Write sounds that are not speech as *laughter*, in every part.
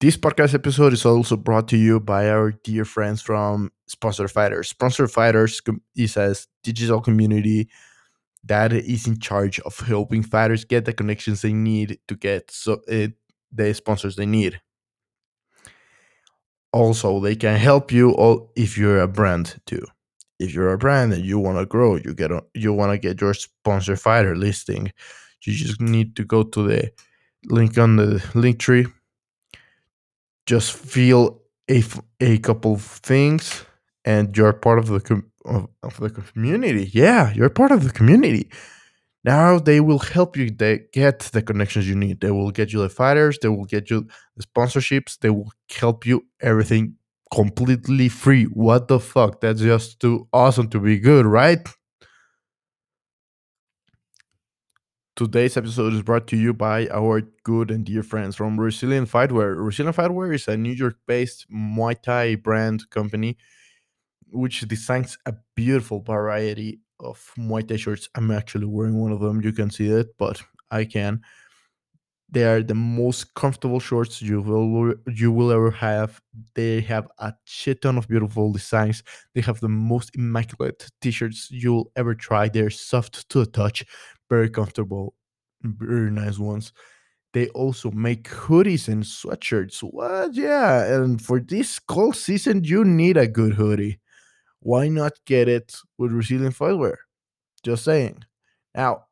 This podcast episode is also brought to you by our dear friends from Sponsor Fighters. Sponsor Fighters is a digital community that is in charge of helping fighters get the connections they need to get so it, the sponsors they need. Also, they can help you all if you're a brand too. If you're a brand and you want to grow, you get you want to get your sponsor fighter listing. You just need to go to the link on the link tree. Just feel a, a couple of things, and you're part of the com- of, of the community. Yeah, you're part of the community. Now they will help you they get the connections you need. They will get you the fighters, they will get you the sponsorships, they will help you everything completely free. What the fuck? That's just too awesome to be good, right? Today's episode is brought to you by our good and dear friends from Resilient Fightwear. Resilient Fightwear is a New York based Muay Thai brand company which designs a beautiful variety of Muay Thai shirts. I'm actually wearing one of them. You can see it, but I can. They are the most comfortable shorts you will you will ever have. They have a shit ton of beautiful designs. They have the most immaculate t-shirts you'll ever try. They're soft to the touch, very comfortable, very nice ones. They also make hoodies and sweatshirts. What? Yeah, and for this cold season, you need a good hoodie why not get it with Resilient Fightwear? Just saying. Now,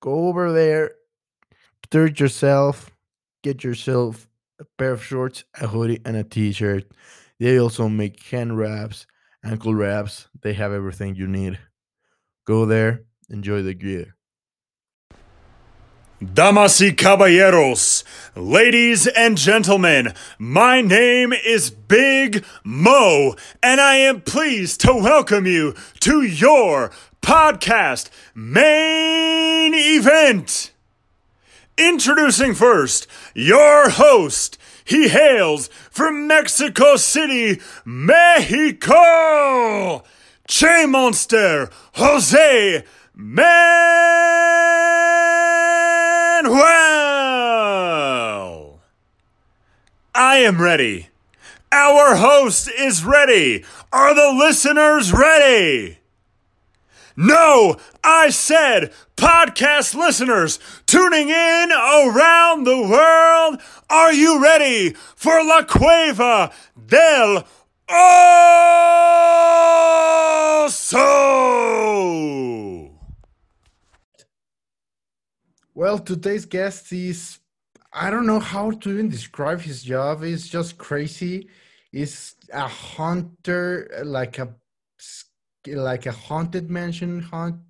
go over there, treat yourself, get yourself a pair of shorts, a hoodie, and a t shirt. They also make hand wraps, ankle wraps. They have everything you need. Go there, enjoy the gear. Damas y caballeros, ladies and gentlemen, my name is Big Mo, and I am pleased to welcome you to your podcast main event. Introducing first your host. He hails from Mexico City, Mexico. Che Monster, Jose Manuel. I am ready. Our host is ready. Are the listeners ready? No, I said podcast listeners tuning in around the world. Are you ready for La Cueva del Oso? Well, today's guest is I don't know how to even describe his job. It's just crazy. He's a hunter, like a like a haunted mansion hunt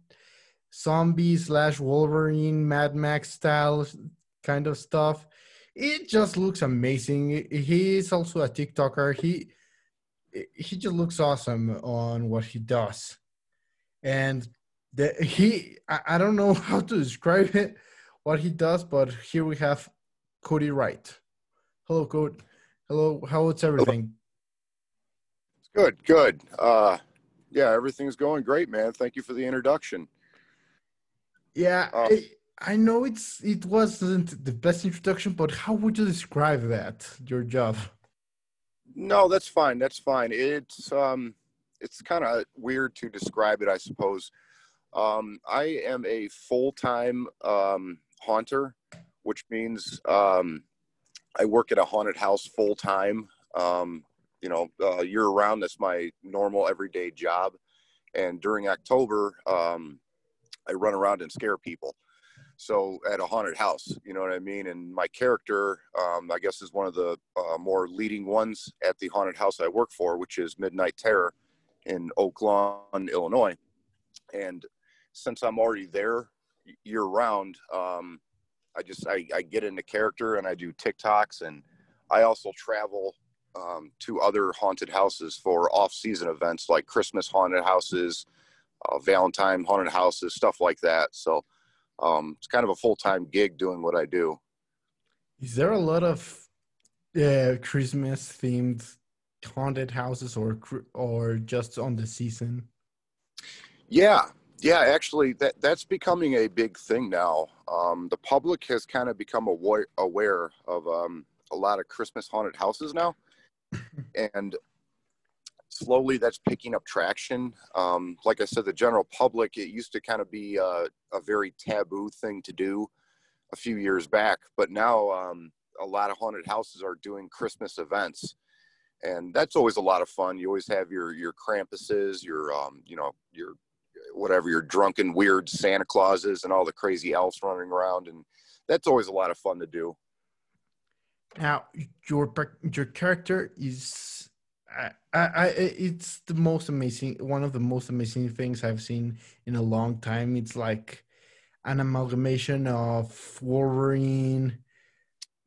zombie slash Wolverine, Mad Max style kind of stuff. It just looks amazing. He is also a TikToker. He he just looks awesome on what he does, and the, he I, I don't know *laughs* how to describe it what he does, but here we have Cody Wright. Hello, Cody. Hello, how's everything? It's Good, good. Uh, yeah, everything's going great, man. Thank you for the introduction. Yeah, uh, I, I know it's it wasn't the best introduction, but how would you describe that your job? No, that's fine. That's fine. It's um, it's kind of weird to describe it, I suppose. Um, I am a full time um, haunter, which means um, I work at a haunted house full time. Um, you know, uh, year round. That's my normal everyday job. And during October, um, I run around and scare people. So at a haunted house, you know what I mean? And my character, um, I guess, is one of the uh, more leading ones at the haunted house I work for, which is Midnight Terror in Oak Lawn, Illinois. And since I'm already there year round, um, I just I, I get into character and I do TikToks and I also travel um, to other haunted houses for off-season events like Christmas haunted houses, uh, Valentine haunted houses, stuff like that. So um, it's kind of a full-time gig doing what I do. Is there a lot of uh, Christmas themed haunted houses or or just on the season? Yeah, yeah, actually, that that's becoming a big thing now. Um, the public has kind of become aware aware of um, a lot of Christmas haunted houses now, *laughs* and slowly that's picking up traction. Um, like I said, the general public, it used to kind of be a, a, very taboo thing to do a few years back, but now um, a lot of haunted houses are doing Christmas events. And that's always a lot of fun. You always have your your Krampuses, your um, you know, your whatever your drunken weird Santa Clauses and all the crazy elves running around, and that's always a lot of fun to do. Now, your your character is I, I, it's the most amazing one of the most amazing things i've seen in a long time it's like an amalgamation of wolverine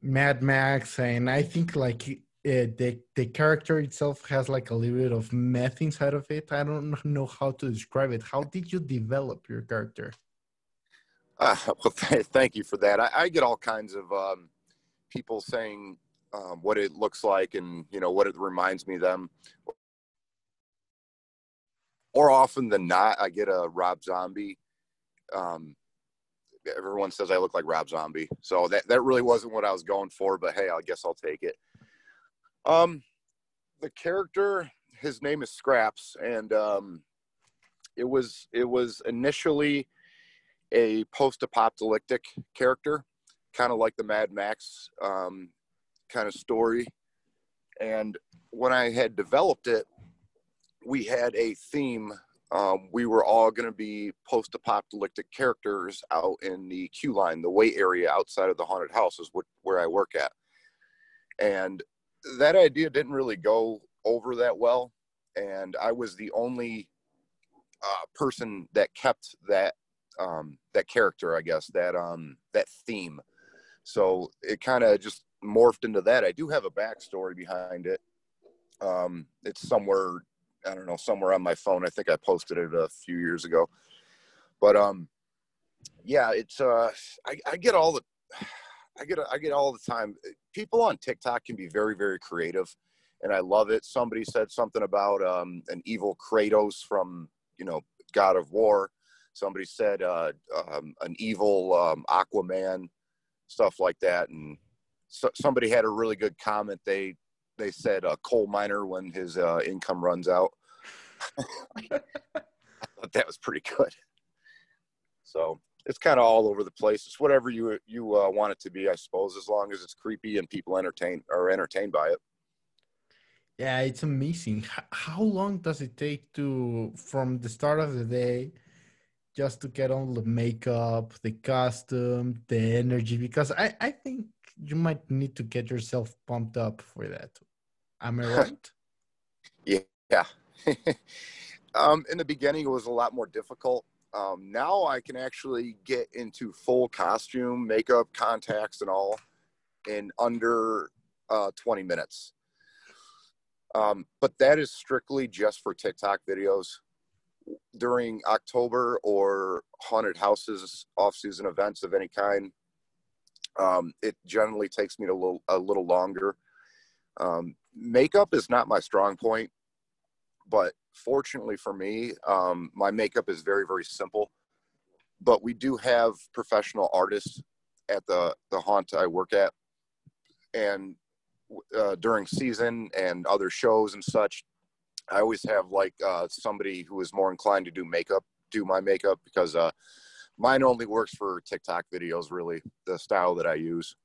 mad max and i think like uh, the the character itself has like a little bit of meth inside of it. I don't know how to describe it. How did you develop your character? Uh, *laughs* well th- thank you for that. I, I, get all kinds of um, people saying um, what it looks like and you know what it reminds me of them. More often than not i get a rob zombie. Um, everyone says i look like rob zombie. So that, that really wasn't what i was going for but hey i guess i'll take it um, the character his name is scraps and um, it was it was initially a post-apocalyptic character kind of like the mad max um, kind of story. And when I had developed it, we had a theme. Um, we were all going to be post apocalyptic characters out in the queue line, the wait area outside of the haunted house is what, where I work at. And that idea didn't really go over that well. And I was the only uh, person that kept that um, that character, I guess, that um, that theme. So it kind of just morphed into that. I do have a backstory behind it. Um, it's somewhere, I don't know, somewhere on my phone. I think I posted it a few years ago. But um, yeah, it's uh, I, I get all the, I get I get all the time. People on TikTok can be very very creative, and I love it. Somebody said something about um, an evil Kratos from you know God of War. Somebody said uh, um, an evil um, Aquaman, stuff like that, and so, somebody had a really good comment. They they said a coal miner when his uh, income runs out. *laughs* I thought that was pretty good. So it's kind of all over the place. It's whatever you you uh, want it to be, I suppose, as long as it's creepy and people entertain are entertained by it. Yeah, it's amazing. How long does it take to from the start of the day just to get all the makeup, the costume, the energy? Because I I think you might need to get yourself pumped up for that. Am I *laughs* right? yeah. *laughs* um, in the beginning, it was a lot more difficult. Um, now I can actually get into full costume, makeup, contacts, and all in under uh, 20 minutes. Um, but that is strictly just for TikTok videos. During October or haunted houses, off season events of any kind, um, it generally takes me a little a little longer. Um, makeup is not my strong point, but fortunately for me, um, my makeup is very very simple. But we do have professional artists at the the haunt I work at, and uh, during season and other shows and such, I always have like uh, somebody who is more inclined to do makeup do my makeup because uh, mine only works for TikTok videos, really, the style that I use.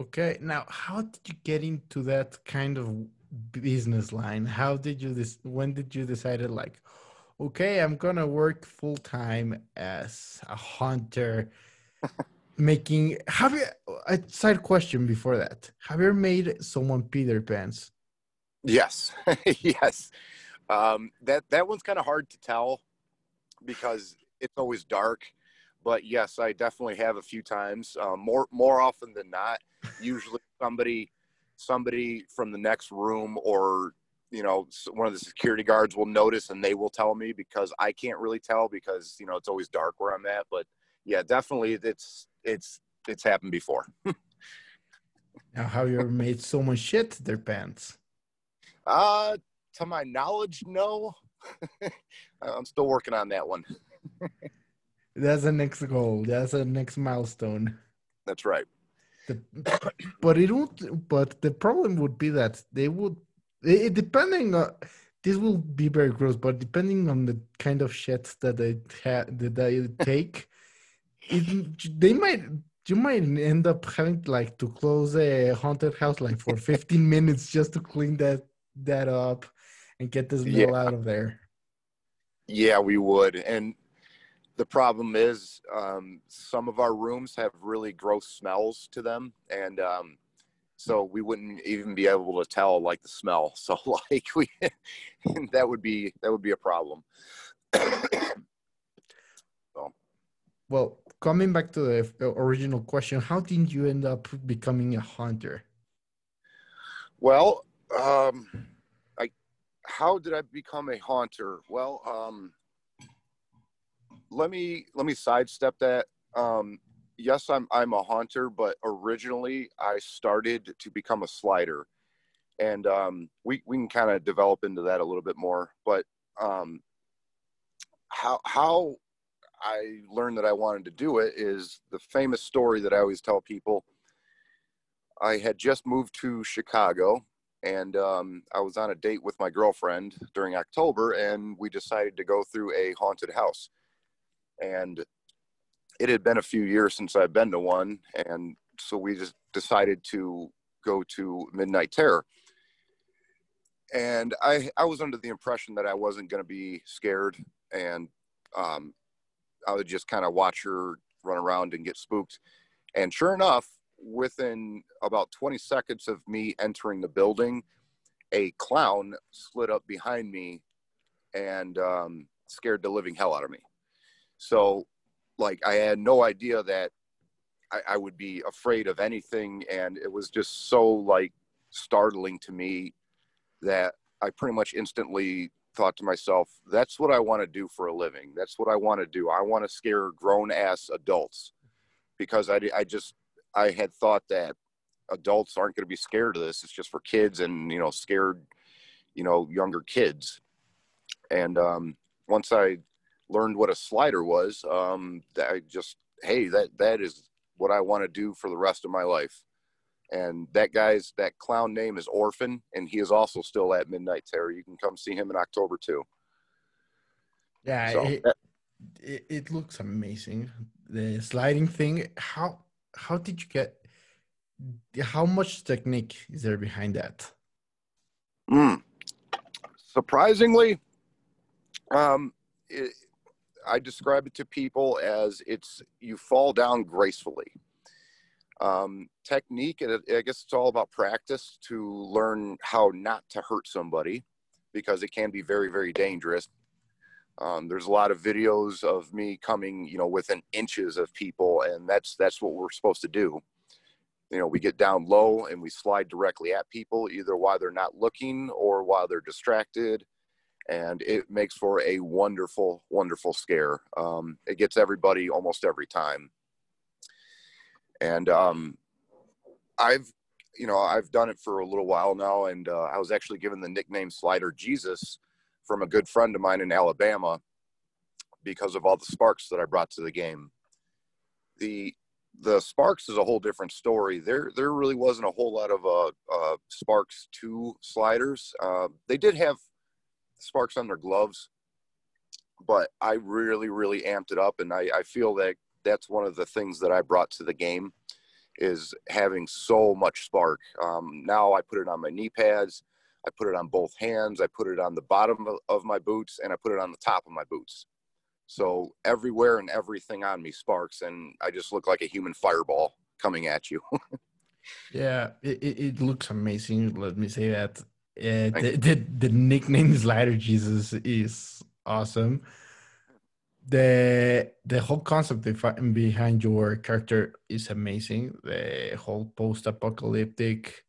Okay. Now, how did you get into that kind of business line? How did you this when did you decided like, okay, I'm gonna work full time as a hunter *laughs* making have you a side question before that. Have you made someone Peter Pants? Yes. *laughs* yes. Um, that that one's kind of hard to tell because it's always dark. But yes, I definitely have a few times. Um, more more often than not, *laughs* usually somebody somebody from the next room or you know one of the security guards will notice and they will tell me because I can't really tell because you know it's always dark where I'm at. But yeah, definitely it's it's it's happened before. *laughs* now, have you ever made someone shit their pants? Uh, to my knowledge, no. *laughs* I'm still working on that one. *laughs* That's the next goal. That's the next milestone. That's right. The, but it would. But the problem would be that they would. It, depending on this will be very gross, but depending on the kind of shit that they ha- that they take, *laughs* it, they might you might end up having like to close a haunted house like for 15 *laughs* minutes just to clean that that up and get this smell yeah. out of there. Yeah, we would. And the problem is um, some of our rooms have really gross smells to them. And um, so we wouldn't even be able to tell like the smell. *laughs* So like we, *laughs* that would be, that would be a problem. *coughs* so. Well, coming back to the original question, how did you end up becoming a hunter? Well, um, how did I become a haunter? Well, um, let me let me sidestep that. Um, yes, I'm I'm a haunter, but originally I started to become a slider, and um, we we can kind of develop into that a little bit more. But um, how how I learned that I wanted to do it is the famous story that I always tell people. I had just moved to Chicago and um, I was on a date with my girlfriend during October, and we decided to go through a haunted house. And it had been a few years since I'd been to one, and so we just decided to go to Midnight Terror. And I, I was under the impression that I wasn't going to be scared, and um, I would just kind of watch her run around and get spooked. And sure enough, within about 20 seconds of me entering the building, a clown slid up behind me and um, scared the living hell out of me. So, like, I had no idea that I, I would be afraid of anything. And it was just so, like, startling to me that I pretty much instantly thought to myself, that's what I want to do for a living. That's what I want to do. I want to scare grown ass adults because I, I just I had thought that adults aren't going to be scared of this. It's just for kids and, you know, scared, you know, younger kids. And um, once I learned what a slider was, um, I just, hey, that, that is what I want to do for the rest of my life. And that guy's, that clown name is Orphan, and he is also still at Midnight Terror. You can come see him in October too. Yeah, so, it, it, it looks amazing. The sliding thing, how how did you get how much technique is there behind that mm. surprisingly um, it, i describe it to people as it's you fall down gracefully. Um, technique i guess it's all about practice to learn how not to hurt somebody because it can be very very dangerous. Um, there's a lot of videos of me coming, you know, within inches of people, and that's that's what we're supposed to do. You know, we get down low and we slide directly at people, either while they're not looking or while they're distracted, and it makes for a wonderful, wonderful scare. Um, it gets everybody almost every time, and um, I've you know I've done it for a little while now, and uh, I was actually given the nickname Slider Jesus from a good friend of mine in Alabama because of all the sparks that I brought to the game. The the sparks is a whole different story. There there really wasn't a whole lot of uh, uh, sparks to sliders. Uh, they did have sparks on their gloves, but I really really amped it up, and I, I feel that that's one of the things that I brought to the game is having so much spark. Um, now I put it on my knee pads. I put it on both hands. I put it on the bottom of my boots and I put it on the top of my boots. So everywhere and everything on me sparks, and I just look like a human fireball coming at you. *laughs* yeah, it, it looks amazing. Let me say that. Uh, the, the, the nickname Slider Jesus is awesome. The the whole concept behind your character is amazing. The whole post apocalyptic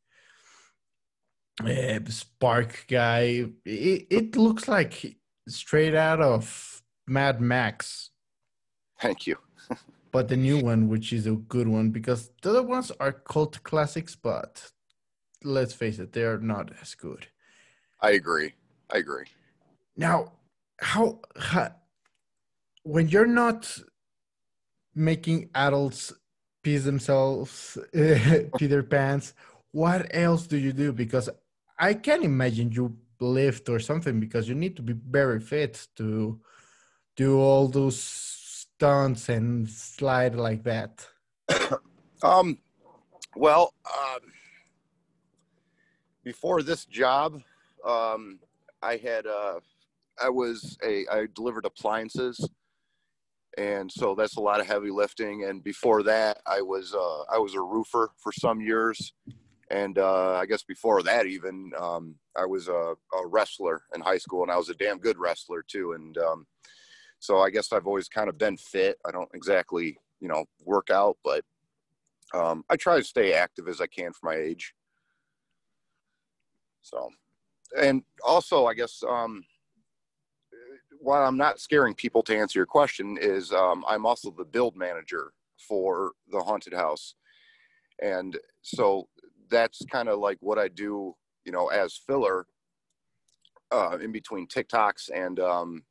uh, Spark guy. It, it looks like straight out of Mad Max. Thank you. *laughs* but the new one, which is a good one, because the other ones are cult classics, but let's face it, they are not as good. I agree. I agree. Now, how, how when you're not making adults piss themselves, *laughs* pee their pants. What else do you do? Because I can imagine you lift or something because you need to be very fit to do all those stunts and slide like that. *coughs* um, well, um, before this job, um, I had uh, I was a I delivered appliances, and so that's a lot of heavy lifting. And before that, I was uh, I was a roofer for some years, and uh, I guess before that even um, I was a, a, wrestler in high school, and I was a damn good wrestler too. And um, so I guess I've always kind of been fit. I don't exactly you know work out, but um, I try to stay active as I can for my age. So, and also I guess um, while I'm not scaring people to answer your question, is um, I'm also the build manager for the haunted house, and so that's kind of like what I do, you know, as filler uh, in between TikToks and um,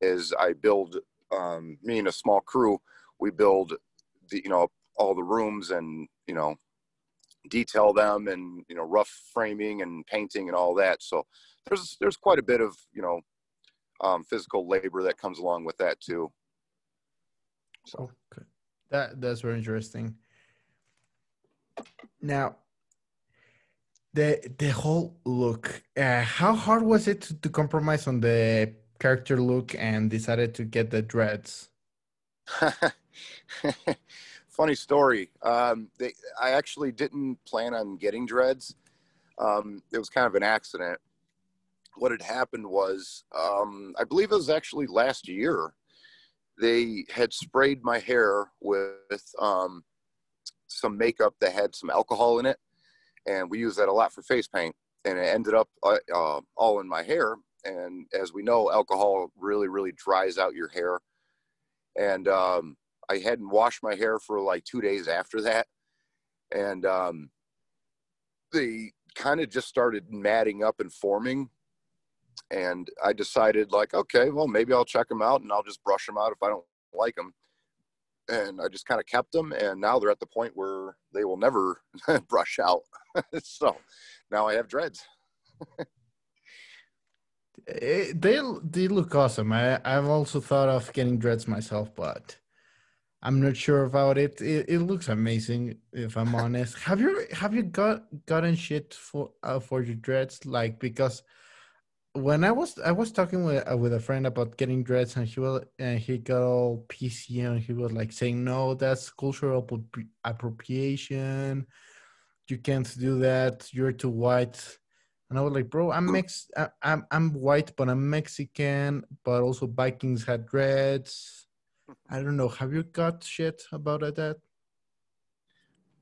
is I build um, me and a small crew. We build the you know all the rooms and you know detail them and you know rough framing and painting and all that. So there's there's quite a bit of you know um, physical labor that comes along with that too. So okay. that that's very interesting. Now, the the whole look. Uh, how hard was it to, to compromise on the character look and decided to get the dreads? *laughs* Funny story. Um, they, I actually didn't plan on getting dreads. Um, it was kind of an accident what had happened was, um, I believe it was actually last year, they had sprayed my hair with um, some makeup that had some alcohol in it. And we use that a lot for face paint. And it ended up uh, uh, all in my hair. And as we know, alcohol really, really dries out your hair. And um, I hadn't washed my hair for like two days after that. And um, they kind of just started matting up and forming and I decided like, okay, well, maybe I'll check them out and I'll just brush them out if I don't like them. And I just kind of kept them, and now they're at the point where they will never *laughs* brush out. *laughs* so now I have dreads. Eh, they they look awesome. I I've also thought of getting dreads myself, but I'm not sure about it. It, it looks amazing, if I'm honest. have you have you got gotten shit for uh, for your dreads? Like because when I was I was talking with uh, with a friend about getting dreads, and he was and he got all PC, and he was like saying, "No, that's cultural appropriation. You can't do that. You're too white." And I was like, "Bro, I'm Mex. I'm I'm white, but I'm Mexican. But also Vikings had dreads. I don't know. Have you got shit about that?"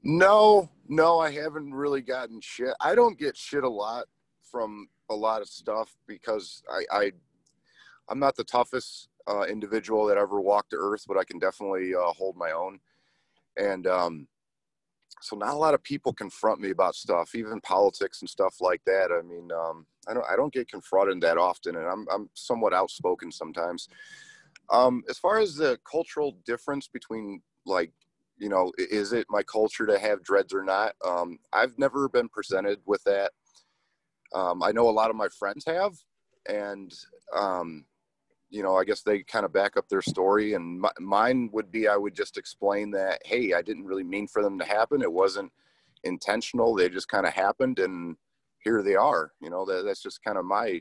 No, no, I haven't really gotten shit. I don't get shit a lot from a lot of stuff because I, I I'm not the toughest uh, individual that ever walked the earth, but I can definitely uh, hold my own. And um, so not a lot of people confront me about stuff, even politics and stuff like that. I mean, um, I don't I don't get confronted that often, and I'm I'm somewhat outspoken sometimes. Um, as far as the cultural difference between like you know is it my culture to have dreads or not um, i've never been presented with that um, I know a lot of my friends have, and um, you know, I guess they kind of back up their story. And m- mine would be, I would just explain that, hey, I didn't really mean for them to happen. It wasn't intentional. They just kind of happened, and here they are. You know, that, that's just kind of my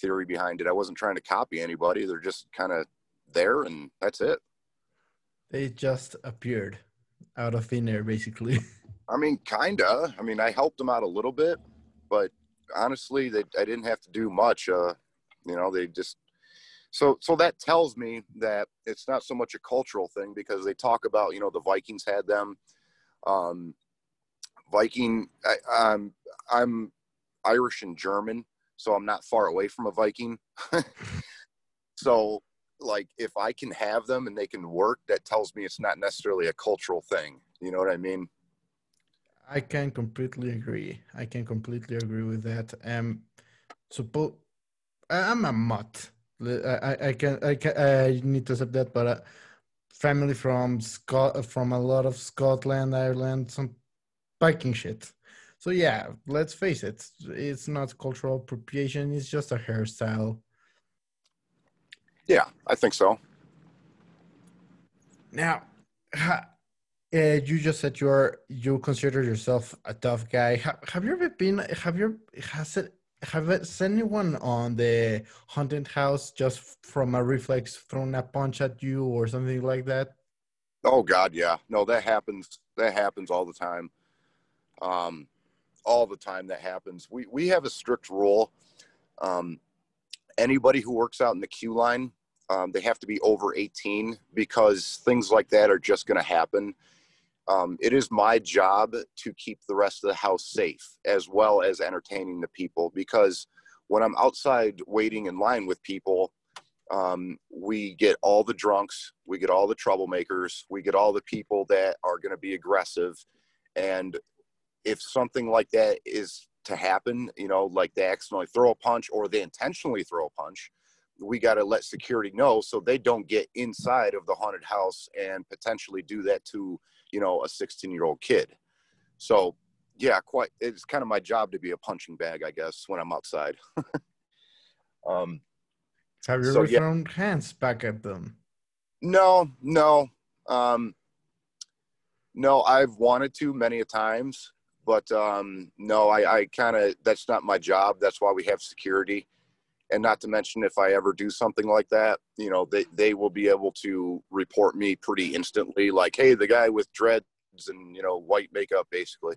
theory behind it. I wasn't trying to copy anybody. They're just kind of there, and that's it. They just appeared out of thin air, basically. *laughs* I mean, kinda. I mean, I helped them out a little bit, but honestly, they I didn't have to do much. Uh, you know, they just so so that tells me that it's not so much a cultural thing because they talk about you know the Vikings had them. Um, Viking, I, I'm I'm Irish and German, so I'm not far away from a Viking. *laughs* so like if I can have them and they can work, that tells me it's not necessarily a cultural thing. You know what I mean? I can completely agree. I can completely agree with that. Um, suppose I'm a mutt. I, I can I can I need to accept that, but uh, family from Scot from a lot of Scotland, Ireland, some Viking shit. So yeah, let's face it, it's not cultural appropriation. It's just a hairstyle. Yeah, I think so. Now, uh, you just said you're you consider yourself a tough guy. Have, have you ever been? Have you has it? Have anyone on the haunted house just from a reflex thrown a punch at you or something like that? Oh God, yeah. No, that happens. That happens all the time. Um, all the time that happens. We we have a strict rule. Um, anybody who works out in the queue line um, they have to be over 18 because things like that are just going to happen. Um, it is my job to keep the rest of the house safe as well as entertaining the people because when I'm outside waiting in line with people, um, we get all the drunks, we get all the troublemakers, we get all the people that are going to be aggressive. And if something like that is to happen, you know, like they accidentally throw a punch or they intentionally throw a punch, we got to let security know so they don't get inside of the haunted house and potentially do that to you know a 16 year old kid. So yeah quite it's kind of my job to be a punching bag i guess when i'm outside. *laughs* Um have you so, ever yeah. thrown hands back at them? No no um no i've wanted to many a times but um no i i kind of that's not my job. That's why we have security and not to mention if i ever do something like that you know they, they will be able to report me pretty instantly like hey the guy with dreads and you know white makeup basically.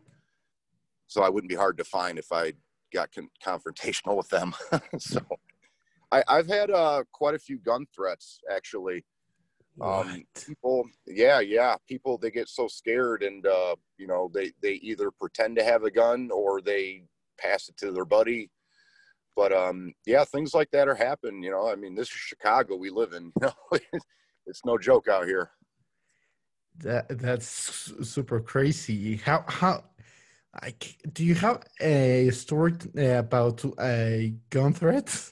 So i wouldn't be hard to find if i got con- confrontational with them. *laughs* So I, i've had uh, quite a few gun threats actually. Um, people yeah yeah people they get so scared and uh, you know they they either pretend to have a gun or they pass it to their buddy but um, yeah, things like that are happening. You know, I mean, this is Chicago we live in. *laughs* You know, it's no joke out here. That that's super crazy. How how like do you have a story about a gun threat?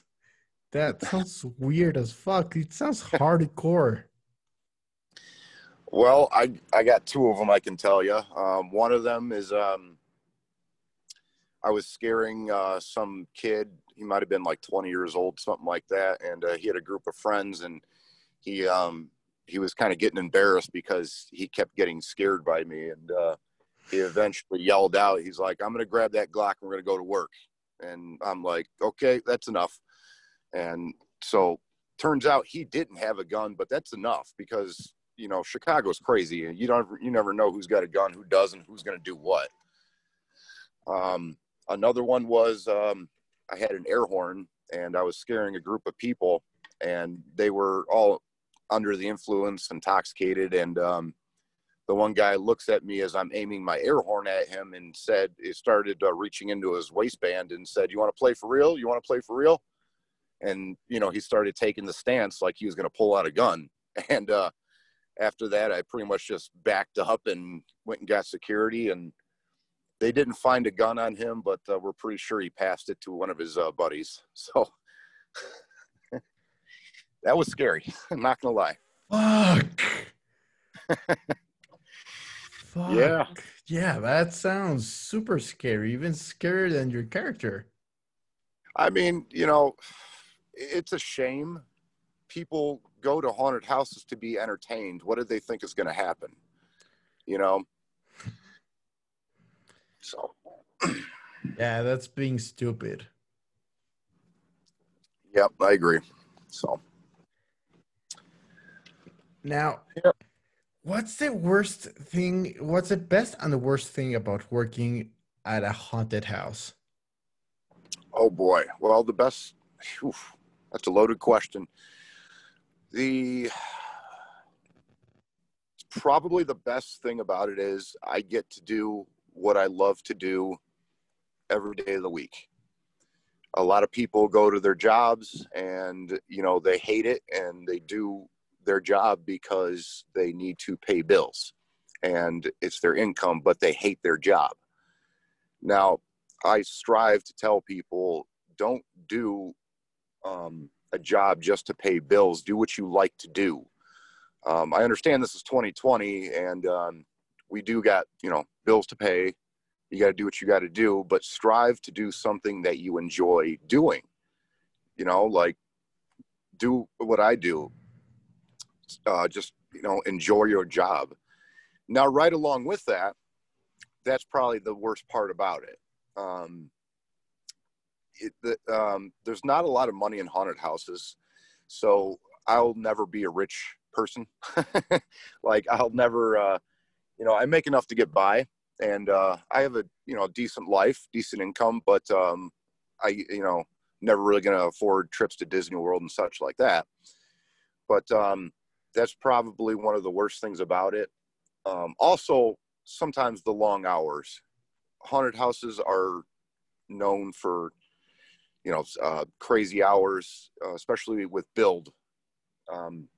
That sounds weird as fuck. It sounds hardcore. Well, I I got two of them I can tell you. Um, one of them is um, I was scaring uh, some kid he might have been like 20 years old, something like that. And uh, he had a group of friends, and he um, he was kind of getting embarrassed because he kept getting scared by me. And uh, he eventually yelled out, "He's like, I'm going to grab that Glock. and We're going to go to work." And I'm like, "Okay, that's enough." And so turns out he didn't have a gun, but that's enough because you know Chicago's crazy, and you don't you never know who's got a gun, who doesn't, who's going to do what. Um, another one was um, I had an air horn and I was scaring a group of people, and they were all under the influence, intoxicated. And um, the one guy looks at me as I'm aiming my air horn at him and said, he started uh, reaching into his waistband and said, You want to play for real? You want to play for real? And, you know, he started taking the stance like he was going to pull out a gun. *laughs* And uh, after that, I pretty much just backed up and went and got security and they didn't find a gun on him, but uh, we're pretty sure he passed it to one of his uh, buddies. So *laughs* that was scary. I'm not gonna lie. Fuck. *laughs* Fuck. Yeah. Yeah, that sounds super scary, even scarier than your character. I mean, you know, it's a shame. People go to haunted houses to be entertained. What do they think is going to happen? You know, so, yeah, that's being stupid. Yep, I agree. So, now, yep. what's the worst thing? What's the best and the worst thing about working at a haunted house? Oh boy. Well, the best. Whew, that's a loaded question. The probably the best thing about it is I get to do what I love to do every day of the week. A lot of people go to their jobs and, you know, they hate it and they do their job because they need to pay bills and it's their income, but they hate their job. Now, I strive to tell people don't do um, a job just to pay bills. Do what you like to do. Um, I understand this is 2020 and um, we do got, you know, bills to pay. You got to do what you got to do, but strive to do something that you enjoy doing. You know, like do what I do. Uh, just, you know, enjoy your job. Now, right along with that, that's probably the worst part about it. Um, it the, um, there's not a lot of money in haunted houses, so I'll never be a rich person. *laughs* like I'll never, uh, you know, I make enough to get by, and uh, I have a you know decent life, decent income, but um, I you know never really going to afford trips to Disney World and such like that. But um, that's probably one of the worst things about it. Um, also, sometimes the long hours. Haunted houses are known for, you know, uh, crazy hours, uh, especially with build. Um,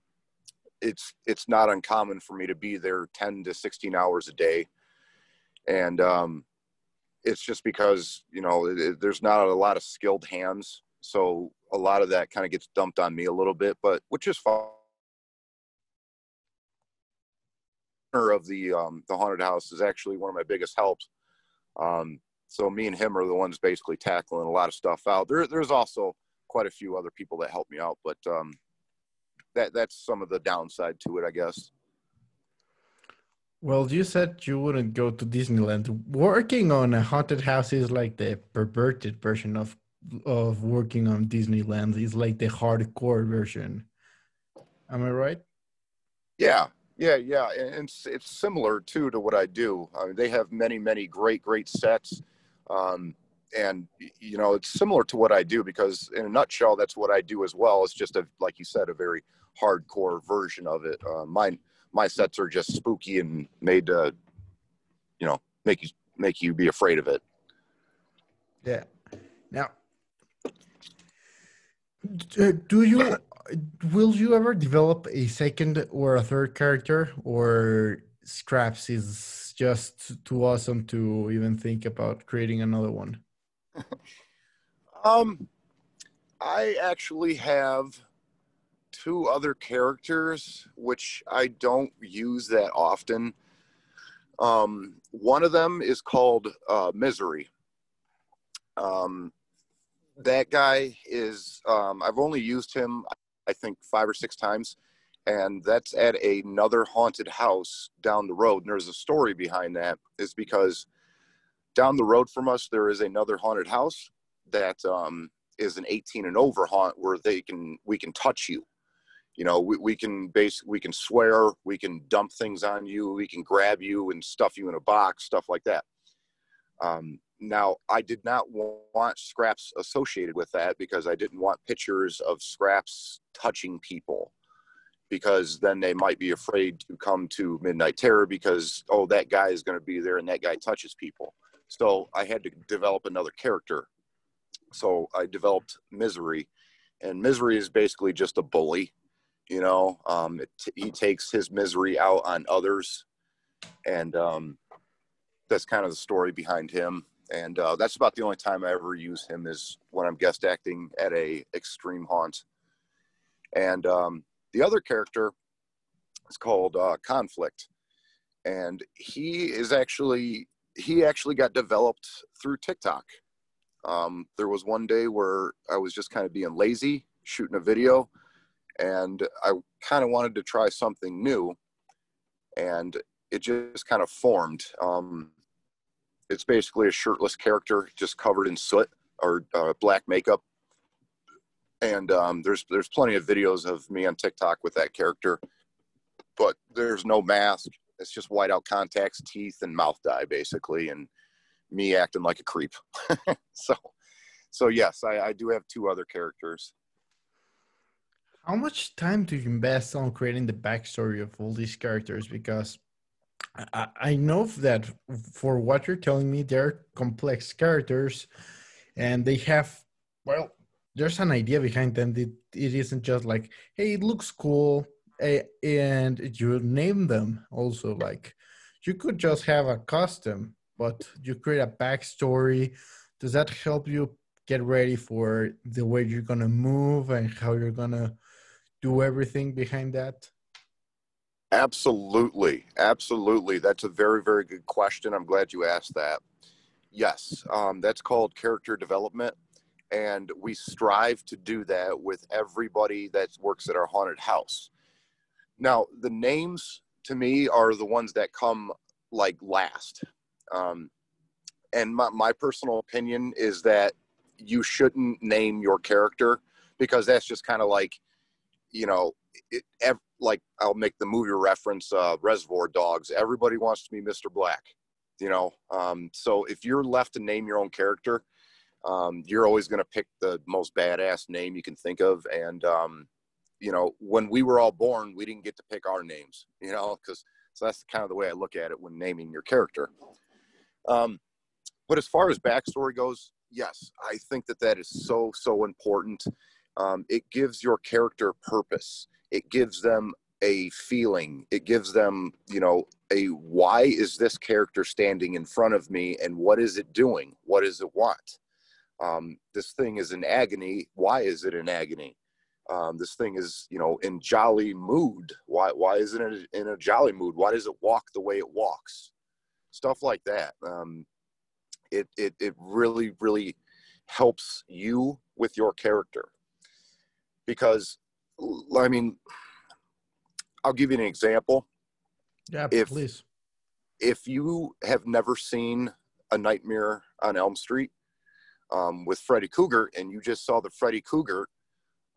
it's it's not uncommon for me to be there 10 to 16 hours a day, and um, it's just because you know it, it, there's not a lot of skilled hands, so a lot of that kind of gets dumped on me a little bit, but which is fine of the um, the haunted house is actually one of my biggest helps. Um, so me and him are the ones basically tackling a lot of stuff out. There, there's also quite a few other people that help me out, but um, that that's some of the downside to it, I guess. Well, you said you wouldn't go to Disneyland. Working on a haunted house is like the perverted version of of working on Disneyland. It's like the hardcore version. Am I right? Yeah, yeah, yeah, and it's it's similar too to what I do. I mean, they have many, many great, great sets, um, and you know, it's similar to what I do because, in a nutshell, that's what I do as well. It's just a, like you said, a very hardcore version of it. Uh, my my sets are just spooky and made to, you know, make you make you be afraid of it. Yeah. Now, do you will you ever develop a second or a third character, or Scraps is just too awesome to even think about creating another one? *laughs* um, I actually have two other characters which I don't use that often. Um, one of them is called uh, Misery. Um, that guy is um, I've only used him I think five or six times, and that's at another haunted house down the road. And there's a story behind that. Is because down the road from us there is another haunted house that um, is an 18 and over haunt where they can we can touch you. You know, we, we can base we can swear, we can dump things on you, we can grab you and stuff you in a box, stuff like that. Um, now, I did not want scraps associated with that because I didn't want pictures of scraps touching people because then they might be afraid to come to Midnight Terror because, oh, that guy is going to be there and that guy touches people. So I had to develop another character. So I developed Misery, and Misery is basically just a bully. You know, um, it, he takes his misery out on others, and um, that's kind of the story behind him and uh, that's about the only time I ever use him is when I'm guest acting at a extreme haunt. And um, the other character is called uh, Conflict, and he is actually he actually got developed through TikTok. Um, there was one day where I was just kind of being lazy, shooting a video, and I kind of wanted to try something new, and it just kind of formed. Um, it's basically a shirtless character just covered in soot or uh, black makeup. And um, there's there's plenty of videos of me on tiktok with that character but there's no mask. It's just white out contacts teeth and mouth dye basically and me acting like a creep. *laughs* So so yes I, I do have two other characters how much time do you invest on creating the backstory of all these characters because I, I know that for what you're telling me, they're complex characters, and they have well, there's an idea behind them. It, it isn't just like, hey, it looks cool, and you name them. Also, like you could just have a custom, but you create a backstory. Does that help you get ready for the way you're gonna move and how you're gonna do everything behind that? Absolutely, absolutely. That's a very, very good question. I'm glad you asked that. Yes, um, that's called character development, and we strive to do that with everybody that works at our haunted house. Now, the names to me are the ones that come like last. Um, and my, my personal opinion is that you shouldn't name your character because that's just kind of like, you know, it, ev- like I'll make the movie reference, uh, Reservoir Dogs. Everybody wants to be Mr. Black, you know. Um, so if you're left to name your own character, um, you're always going to pick the most badass name you can think of. And um, you know, when we were all born, we didn't get to pick our names, you know, because so that's kind of the way I look at it when naming your character. Um, but as far as backstory goes, yes, I think that that is so so important. Um, it gives your character purpose. It gives them a feeling. It gives them, you know, a why is this character standing in front of me and what is it doing? What does it want? Um, this thing is in agony. Why is it in agony? Um, this thing is, you know, in jolly mood. Why? Why isn't it in a jolly mood? Why does it walk the way it walks? Stuff like that. Um, it, it it really really helps you with your character because I mean, I'll give you an example. Yeah, If- please. If you have never seen A Nightmare on Elm Street um, with Freddy Krueger and you just saw the Freddy Krueger,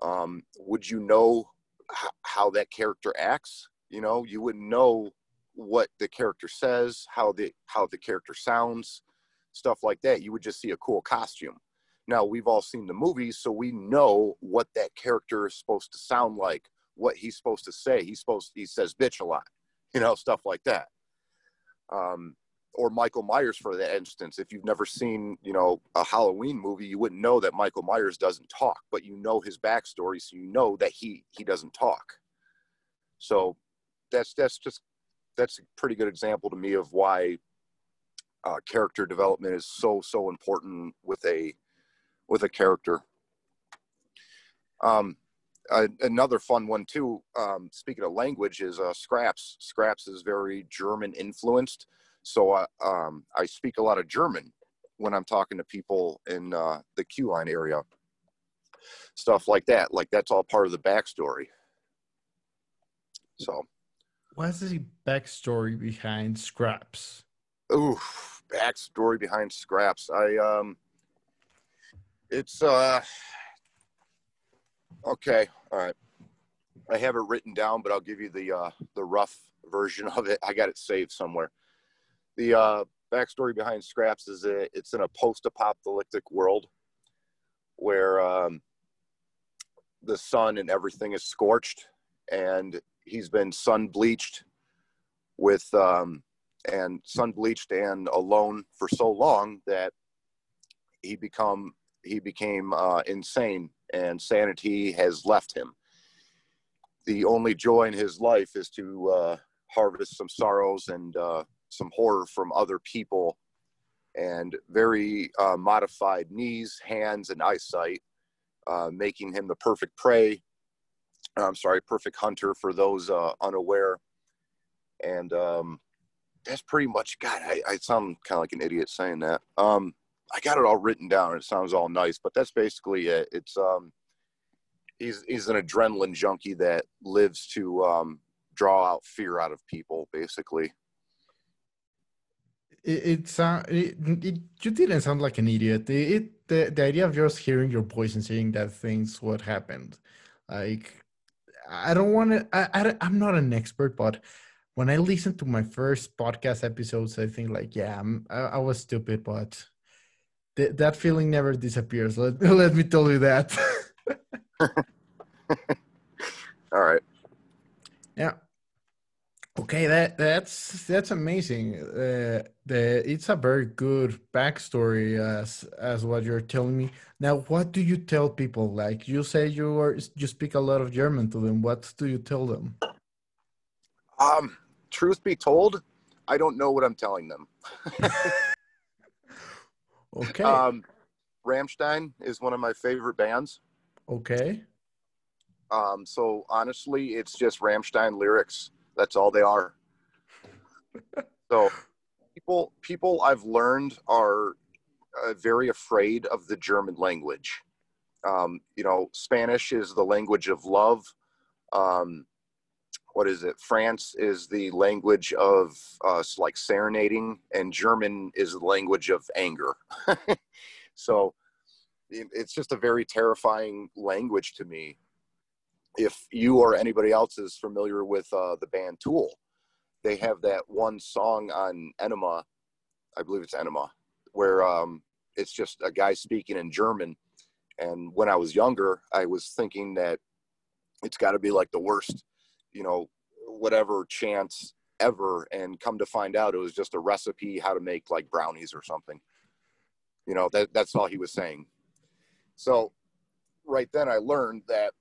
um, would you know h- how that character acts? You know, you wouldn't know what the character says, how the how the character sounds, stuff like that. You would just see a cool costume. Now we've all seen the movies, so we know what that character is supposed to sound like, what he's supposed to say. He's supposed he says bitch a lot, *laughs* you know, stuff like that. Um, or Michael Myers for that instance. If you've never seen, you know, a Halloween movie, you wouldn't know that Michael Myers doesn't talk, but you know his backstory, so you know that he he doesn't talk. So that's that's just that's a pretty good example to me of why uh, character development is so so important with a with a character. Um, a- another fun one too. Um, speaking of language, is uh, Skraps. Skraps is very German influenced, so I um, I speak a lot of German when I'm talking to people in uh, the Q line area. Stuff like that. Like that's all part of the backstory. So, What's the backstory behind Skraps? ooh, backstory behind Skraps. I um, it's uh, okay, all right. I have it written down, but I'll give you the uh, the rough version of it. I got it saved somewhere. The uh, backstory behind Skraps is that it's in a post-apocalyptic world where um, the sun and everything is scorched, and he's been sun bleached with um, and sun bleached and alone for so long that he become he became uh, insane and sanity has left him. The only joy in his life is to uh, harvest some sorrows and uh, some horror from other people, and very uh, modified knees, hands, and eyesight, uh, making him the perfect prey. I'm sorry, perfect hunter for those uh, unaware. And um, that's pretty much God. I, I sound kind of like an idiot saying that. Um, I got it all written down. It sounds all nice, but that's basically it. It's um, he's he's an adrenaline junkie that lives to um, draw out fear out of people, basically. It, sound, it, it you didn't sound like an idiot. It, it the, the idea of just hearing your voice and saying that things what happened, like I don't want to. I, I I'm not an expert, but when I listened to my first podcast episodes, I think like, yeah, I'm, I, I was stupid, but th- that feeling never disappears. Let *laughs* let me tell you that. *laughs* All right. Yeah. Okay, that that's that's amazing. Uh, the it's a very good backstory as as what you're telling me. Now, what do you tell people? Like you say, you are you speak a lot of German to them. What do you tell them? Um, truth be told, I don't know what I'm telling them. *laughs* Okay, Um, Rammstein is one of my favorite bands. okay, Um, so honestly, it's just Rammstein lyrics. That's all they are. *laughs* so people people I've learned are uh, very afraid of the German language. Um, you know, Spanish is the language of love. Um, what is it? France is the language of uh, like serenading, and German is the language of anger. *laughs* so it's just a very terrifying language to me. If you or anybody else is familiar with uh, the band Tool, they have that one song on Ænima, I believe it's Ænima, where um, it's just a guy speaking in German. And when I was younger, I was thinking that it's got to be like the worst, you know, whatever chance ever. And come to find out, it was just a recipe how to make like brownies or something. You know, that, that's all he was saying. So right then I learned that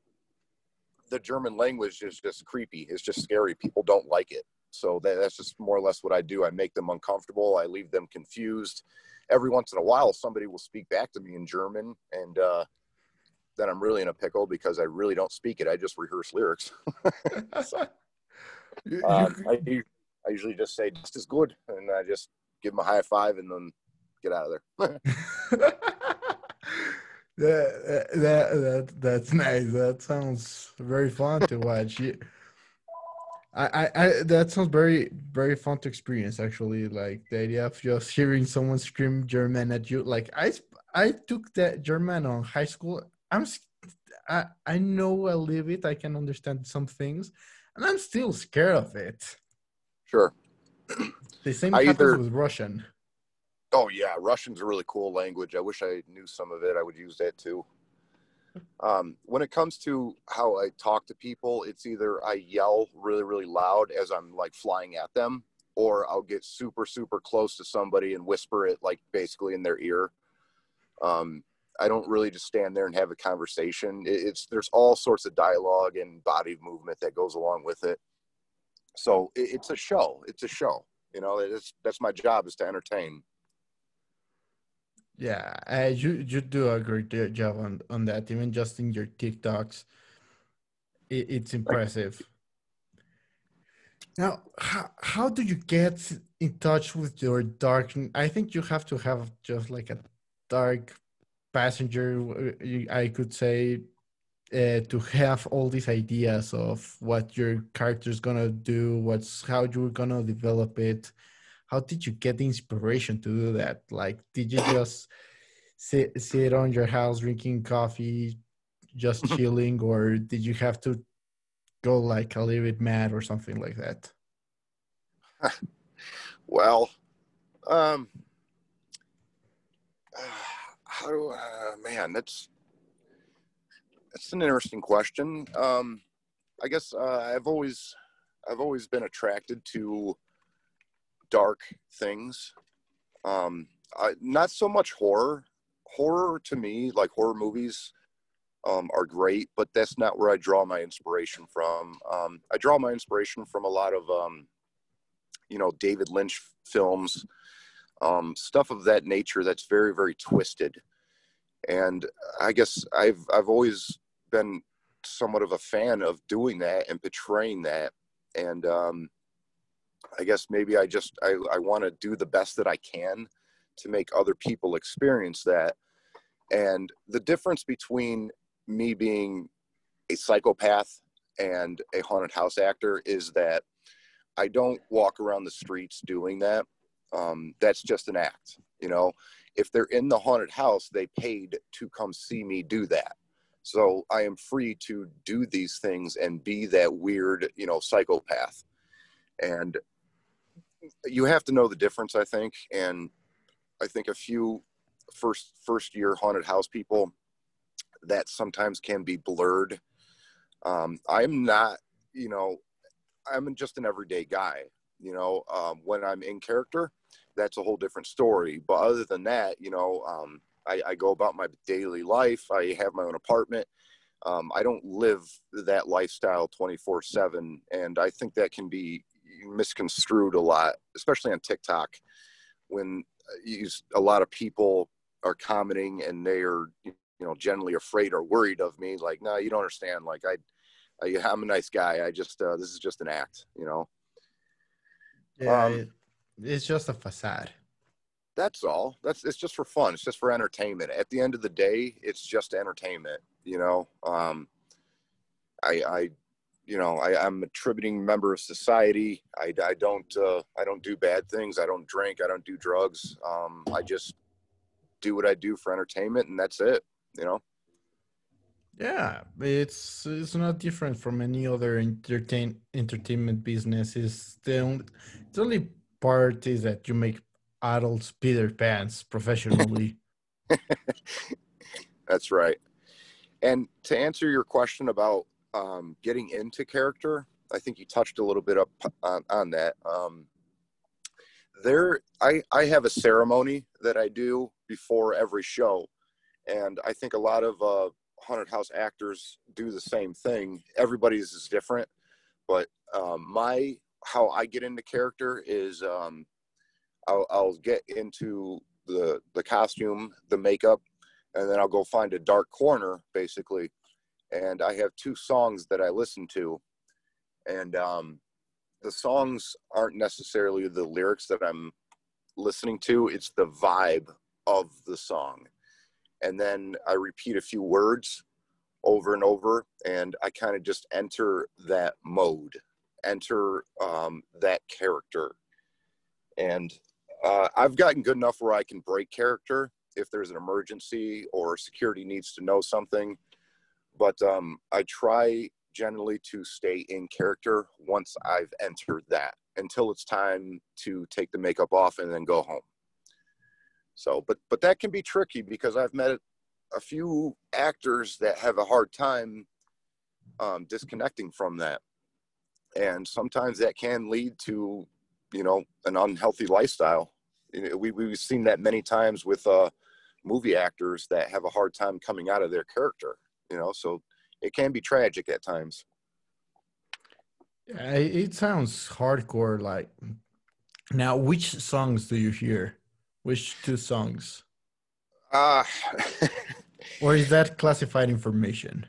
the German language is just creepy. It's just scary. People don't like it. So that, that's just more or less what I do. I make them uncomfortable. I leave them confused. Every once in a while, somebody will speak back to me in German, and uh, then I'm really in a pickle because I really don't speak it. I just rehearse lyrics. *laughs* so, um, I, I usually just say just as good, and I just give them a high five and then get out of there. *laughs* that, that that that's nice. That sounds very fun to watch. I, I, I that sounds very very fun to experience actually like the idea of just hearing someone scream german at you like i i took that german on high school i'm i i know a little bit i can understand some things and i'm still scared of it. Sure. The same I happens either, with russian. Oh yeah russian's a really cool language. I wish i knew some of it. I would use that too. Um, when it comes to how I talk to people, it's either I yell really, really loud as I'm like flying at them, or I'll get super, super close to somebody and whisper it like basically in their ear. Um, I don't really just stand there and have a conversation. It's there's all sorts of dialogue and body movement that goes along with it. So it's a show. It's a show. You know, it's that's my job is to entertain. Yeah, uh, you you do a great job on on that. Even just in your TikToks, it, it's impressive. Now, how, how do you get in touch with your dark? I think you have to have just like a dark passenger, I could say, uh, to have all these ideas of what your character is gonna do, what's how you're gonna develop it how did you get the inspiration to do that? Like, did you just *coughs* sit sit on your house drinking coffee, just *laughs* chilling, or did you have to go like a little bit mad or something like that? *laughs* well, um, how do uh, man? That's that's an interesting question. Um, I guess uh, I've always I've always been attracted to dark things. Um, I, not so much horror. Horror to me, like horror movies, um, are great, but that's not where I draw my inspiration from. Um, I draw my inspiration from a lot of, um, you know, David Lynch films, um, stuff of that nature that's very, very twisted. And I guess I've I've always been somewhat of a fan of doing that and portraying that. And um, I guess maybe I just I, I want to do the best that I can to make other people experience that. And the difference between me being a psychopath and a haunted house actor is that I don't walk around the streets doing that. Um, that's just an act, you know. If they're in the haunted house, they paid to come see me do that. So I am free to do these things and be that weird, you know, psychopath. And you have to know the difference, I think. And I think a few first first year haunted house people that sometimes can be blurred. Um, I'm not, you know, I'm just an everyday guy. You know, um, when I'm in character, that's a whole different story. But other than that, you know, um, I, I, go about my daily life. I have my own apartment. Um, I don't live that lifestyle 24 7. And I think that can be misconstrued a lot, especially on TikTok, when uh, you, a lot of people are commenting and they are, you know, generally afraid or worried of me. Like, no, you don't understand. Like, I, I, I'm a nice guy. I just uh, this is just an act, you know. Yeah, Um, it's just a facade. That's all. That's it's just for fun. It's just for entertainment. At the end of the day, it's just entertainment. You know. Um, I, I, you know, I, I'm a contributing member of society. I, I don't, uh, I don't do bad things. I don't drink. I don't do drugs. Um, I just do what I do for entertainment, and that's it. You know. Yeah, it's it's not different from any other entertain entertainment business. Is the only, the only part is that you make adults Peter their pants professionally. *laughs* That's right. And to answer your question about um, getting into character, I think you touched a little bit up on, on that. Um, there, I, I have a ceremony that I do before every show, and I think a lot of uh, haunted house actors do the same thing. Everybody's is different, but um, my how I get into character is um, I'll, I'll get into the the costume, the makeup, and then I'll go find a dark corner basically. And I have two songs that I listen to. And um the songs aren't necessarily the lyrics that I'm listening to it's the vibe of the song. And then I repeat a few words over and over and I kind of just enter that mode enter um, that character and uh, I've gotten good enough where I can break character if there's an emergency or security needs to know something. But um, I try generally to stay in character once I've entered that until it's time to take the makeup off and then go home. So, but but that can be tricky because I've met a few actors that have a hard time um, disconnecting from that, and sometimes that can lead to you know an unhealthy lifestyle. We we've seen that many times with uh, movie actors that have a hard time coming out of their character. You know, so it can be tragic at times. Yeah, it it sounds hardcore. Like now, which songs do you hear? Which two songs, Uh, *laughs* or is that classified information?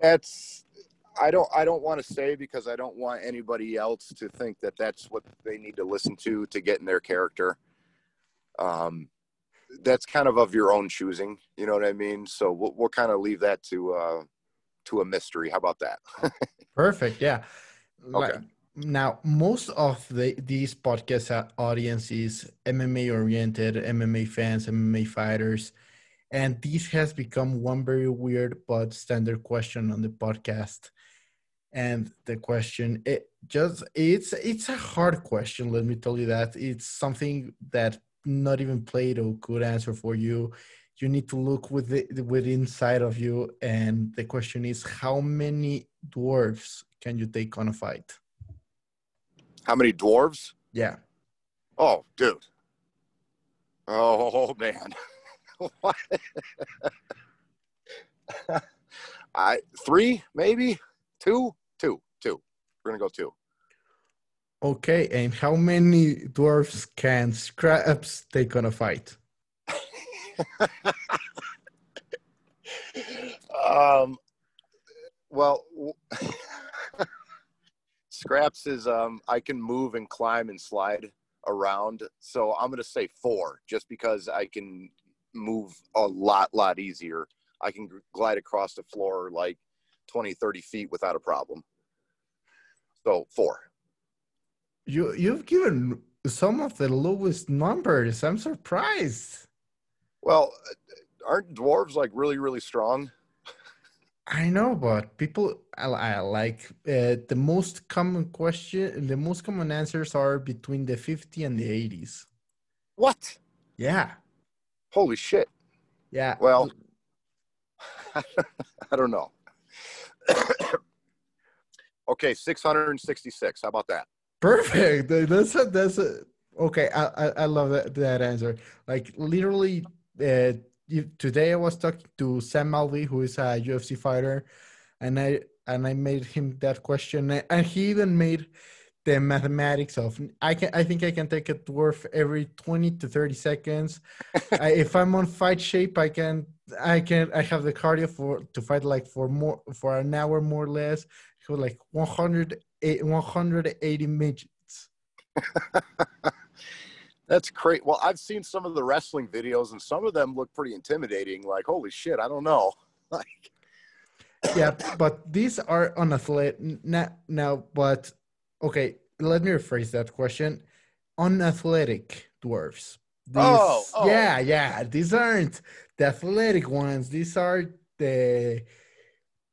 that's I don't I don't want to say because I don't want anybody else to think that that's what they need to listen to to get in their character. Um, that's kind of of your own choosing. You know what I mean? So we'll, we'll kind of leave that to uh, to a mystery. How about that? *laughs* Perfect. Yeah. Okay. now, most of the these podcast audience is MMA oriented, MMA fans, MMA fighters, and this has become one very weird but standard question on the podcast. And the question, it just it's it's a hard question. Let me tell you that it's something that not even Plato could answer for you. You need to look with the with inside of you, and the question is, how many dwarfs can you take on a fight? How many dwarves? Yeah. Oh, dude. Oh man. *laughs* *laughs* I three, maybe two, two, two. We're gonna go two. Okay, and how many dwarfs can Skraps take on a fight? *laughs* um. Well, *laughs* Skraps is um. I can move and climb and slide around, so I'm gonna say four, just because I can move a lot, lot easier. I can glide across the floor like 20, 30 feet without a problem. So four. You you've given some of the lowest numbers. I'm surprised. Well, aren't dwarves like really, really strong? I know, but people I, I like uh, the most common question. The most common answers are between the 50 and the 80s. What? Yeah, Holy shit. yeah. Well, *laughs* I don't know. *coughs* okay, 666. How about that? Perfect. That's a, that's a, okay. I, I I love that that answer. Like literally, uh, today I was talking to Sam Alvey, who is a UFC fighter, and I and I made him that question, and he even made the mathematics of I can I think I can take a dwarf every twenty to thirty seconds. *laughs* I, if I'm on fight shape, I can I can I have the cardio for to fight like for more for an hour more or less. For like 100, 180 midgets. *laughs* That's great. Well, I've seen some of the wrestling videos, and some of them look pretty intimidating. Like, holy shit, I don't know. *laughs* Like, yeah, but these are unathletic now. Now, but okay, let me rephrase that question. Unathletic dwarfs. These, Oh, oh. yeah, yeah. These aren't the athletic ones. These are the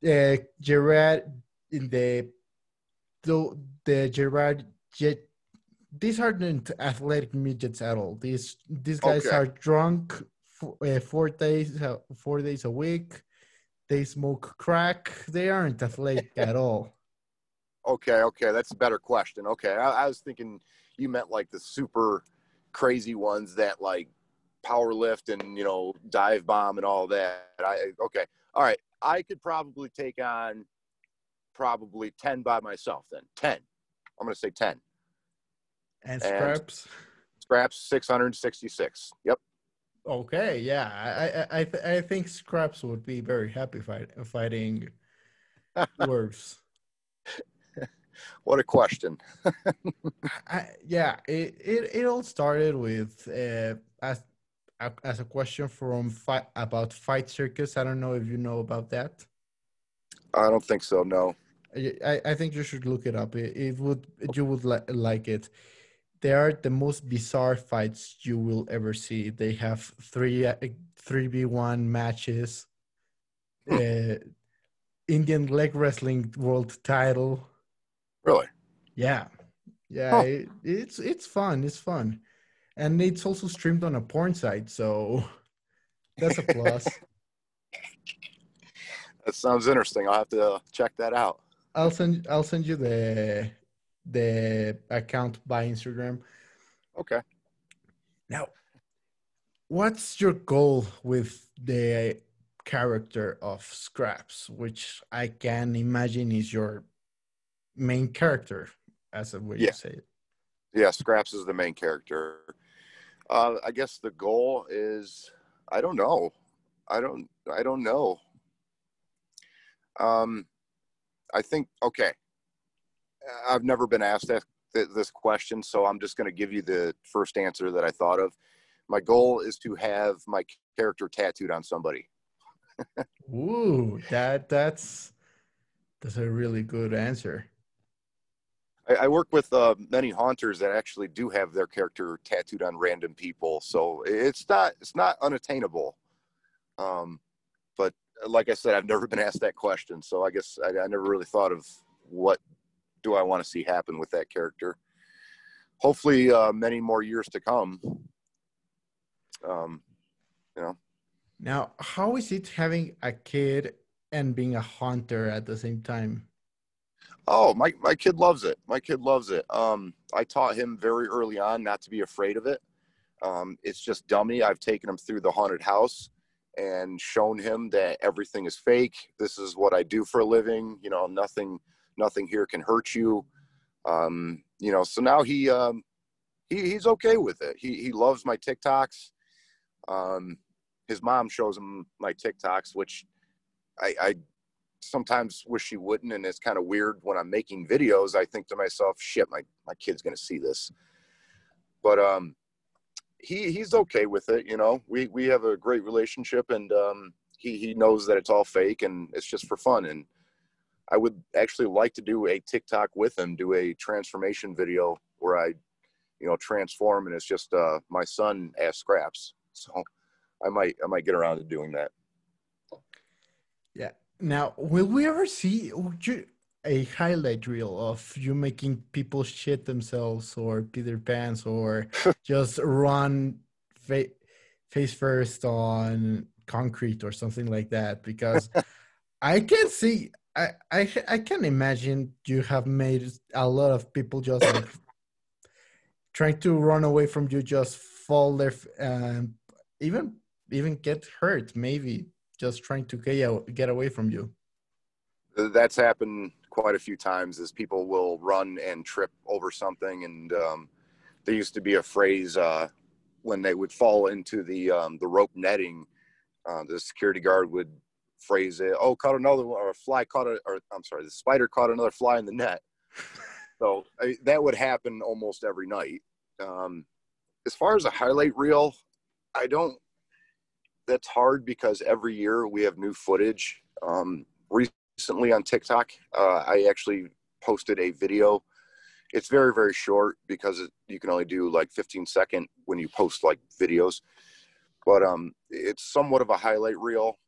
uh, Gerard in the the the Gerard jet. These aren't athletic midgets at all. These these guys Okay. are drunk for, uh, four days uh, four days a week. They smoke crack. They aren't athletic *laughs* at all. okay, okay, that's a better question. Okay, I, I was thinking you meant like the super crazy ones that like power lift and you know dive bomb and all that. I okay, all right. I could probably take on probably ten by myself. Then ten. I'm gonna say ten. And And- Skraps. Skraps six hundred sixty six. Yep. Okay, yeah, I I I, th- I think Skraps would be very happy fight, fighting *laughs* dwarves. What a question. I, yeah, it, it it all started with uh, as a- as a question from fight about Fight Circus. I don't know if you know about that. I don't think so. No. I, I- think you should look it up. It, it would you would li- like it. They are the most bizarre fights you will ever see. They have three uh, three v one matches, uh, Indian leg wrestling world title. Really? Yeah, yeah, Huh. it, it's it's fun. It's fun, and it's also streamed on a porn site, so *laughs* that's a plus. *laughs* That sounds interesting. I'll have to uh, check that out. I'll send I'll send you the the account by Instagram. Okay. Now, what's your goal with the character of Skraps, which I can imagine is your main character, as a way Yeah. to say it? Yeah, Skraps is the main character. Uh, I guess the goal is I don't know. I don't I don't know. Um, I think okay. I've never been asked that, th- this question, so I'm just going to give you the first answer that I thought of. My goal is to have my character tattooed on somebody. *laughs* Ooh, that that's that's a really good answer. I, I work with uh, many haunters that actually do have their character tattooed on random people, so it's not it's not unattainable. Um, but like I said, I've never been asked that question, so I guess I, I never really thought of what do I want to see happen with that character. Hopefully, uh, many more years to come. Um, you know, Now, how is it having a kid and being a hunter at the same time? Oh, my my kid loves it. My kid loves it. Um, I taught him very early on not to be afraid of it. Um, it's just dummy. I've taken him through the haunted house and shown him that everything is fake. This is what I do for a living. You know, nothing nothing here can hurt you. Um, you know, so now he um, he he's okay with it. He he loves my TikToks. Um, his mom shows him my TikToks, which I, I sometimes wish she wouldn't and it's kind of weird when i'm making videos i think to myself shit my, my kid's gonna see this but um he he's okay with it you know we we have a great relationship and um he he knows that it's all fake and it's just for fun and i would actually like to do a tiktok with him do a transformation video where i you know transform and it's just uh my son as Skraps *laughs* so i might i might get around to doing that. Now, will we ever see a highlight reel of you making people shit themselves or pee their pants or *laughs* just run fa- face first on concrete or something like that? Because *laughs* I can see, I, I, I can imagine you have made a lot of people just like *coughs* trying to run away from you, just fall there, and even even get hurt, maybe just trying to get away from you. that's happened quite a few times as people will run and trip over something and um, there used to be a phrase uh, when they would fall into the um, the rope netting Uh, the security guard would phrase it, "Oh, caught another one," or a fly caught a, or I'm sorry, the spider caught another fly in the net. *laughs* so I, that would happen almost every night. Um, as far as a highlight reel, I don't. That's hard because every year we have new footage. Um, recently on TikTok, uh, I actually posted a video. It's very very short because it, you can only do like 15 second when you post like videos, but um, it's somewhat of a highlight reel.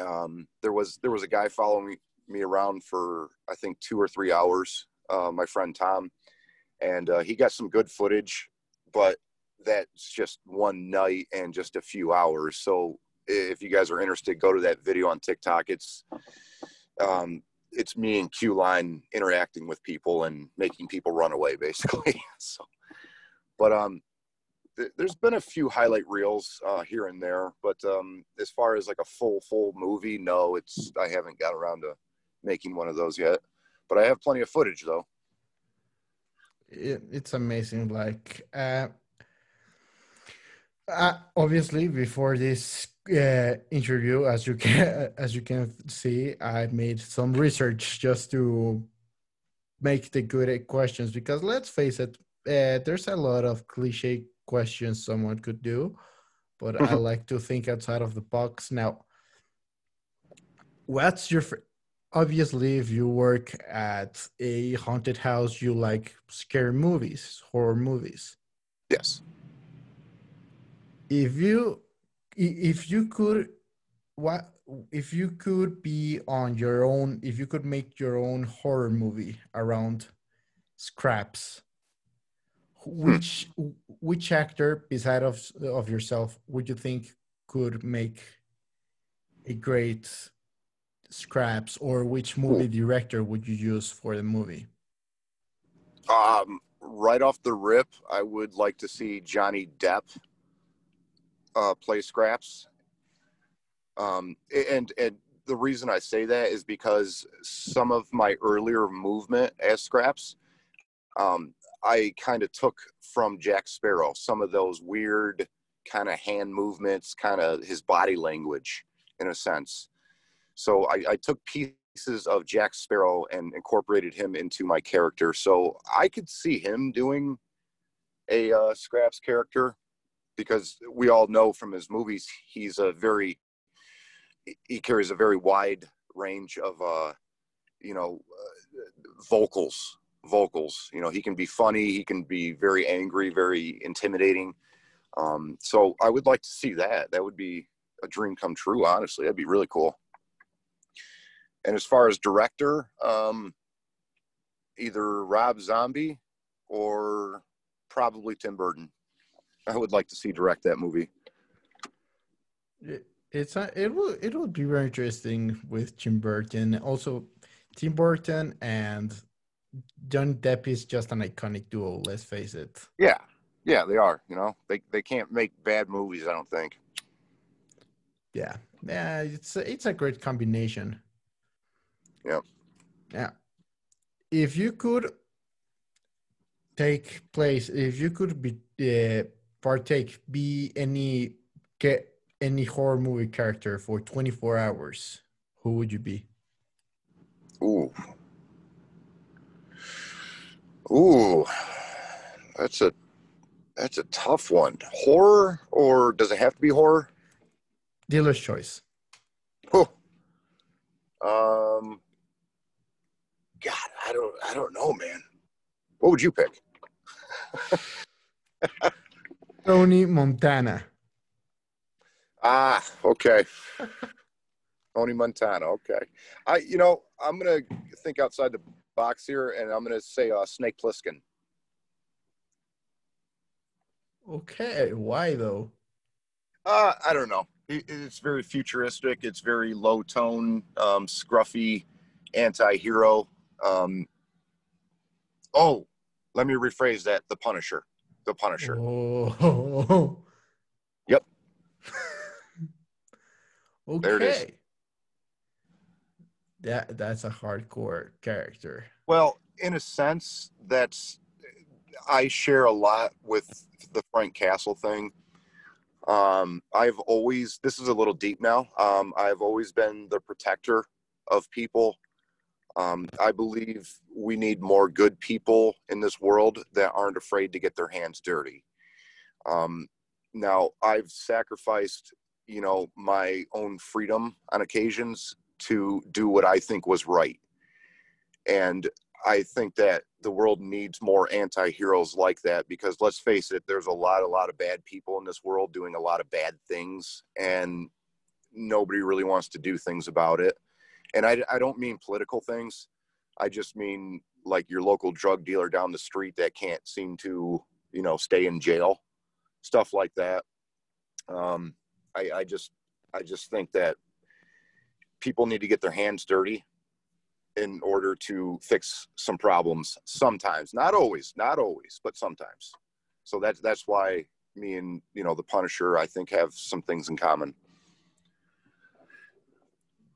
Um, there was there was a guy following me, around for I think two or three hours. Uh, my friend Tom, and uh, he got some good footage, but that's just one night and just a few hours. So if you guys are interested, go to that video on TikTok. It's um, it's me and Q Line interacting with people and making people run away, *laughs* basically. so, but um, th- there's been a few highlight reels uh, here and there, but um, as far as like a full full movie, no, it's I haven't got around to making one of those yet. But I have plenty of footage though. It, it's amazing. Like, uh, uh, obviously, before this uh, interview, as you can *laughs* as you can see, I made some research just to make the good questions because let's face it, uh, there's a lot of cliche questions someone could do, but I like to think outside of the box. Now, what's your obviously if you work at a haunted house, you like scary movies, horror movies. Yes. If you if you could what if you could be on your own if you could make your own horror movie around Skraps which which actor beside of of yourself would you think could make a great Skraps or which movie director would you use for the movie? Um right off the rip i would like to see johnny depp uh, play Skraps um and and the reason i say that is because some of my earlier movement as Skraps um I kind of took from Jack Sparrow some of those weird kind of hand movements, kind of his body language in a sense. So I, I, took pieces of Jack Sparrow and incorporated him into my character. So I could see him doing a uh, Skraps character because we all know from his movies he's a very he carries a very wide range of uh, you know uh, vocals vocals. You know, he can be funny, he can be very angry, very intimidating. Um, so I would like to see that. That would be a dream come true, honestly. That'd be really cool. And as far as director, um, either Rob Zombie or probably Tim Burton. I would like to see direct that movie. It, it's it will it will be very interesting with Tim Burton. Also, Tim Burton and John Depp is just an iconic duo. Let's face it. Yeah, yeah, they are. You know, they they can't make bad movies. I don't think. Yeah, yeah, it's a, it's a great combination. Yeah. Yeah. If you could take place, if you could be uh, partake, be any get any horror movie character for 24 hours, who would you be? Ooh. Ooh, that's a that's a tough one. Horror, or does it have to be horror? Dealer's choice. Oh, um, God, I don't, I don't know, man. What would you pick? *laughs* Tony Montana. Ah, okay. Tony Montana. Okay. I, you know, I'm gonna think outside the box here, and I'm going to say uh, Snake Plissken. Okay, why though? Uh, I don't know. It, it's very futuristic. It's very low tone, um, scruffy, anti-hero. Um, oh, let me rephrase that: the Punisher. The Punisher. Oh. Yep. *laughs* okay. There it is that that's a hardcore character. Well, in a sense, that's I share a lot with the Frank Castle thing. Um, I've always, this is a little deep now. Um, I've always been the protector of people. Um, I believe we need more good people in this world that aren't afraid to get their hands dirty. Um, now, I've sacrificed, you know, my own freedom on occasions to do what I think was right. And I think that the world needs more anti-heroes like that because let's face it, there's a lot, a lot of bad people in this world doing a lot of bad things, and nobody really wants to do things about it. And I, I don't mean political things. I just mean like your local drug dealer down the street that can't seem to, you know, stay in jail, stuff like that. Um, I, I just, I just think that people need to get their hands dirty in order to fix some problems sometimes not always not always but sometimes so that's that's why me and you know the punisher i think have some things in common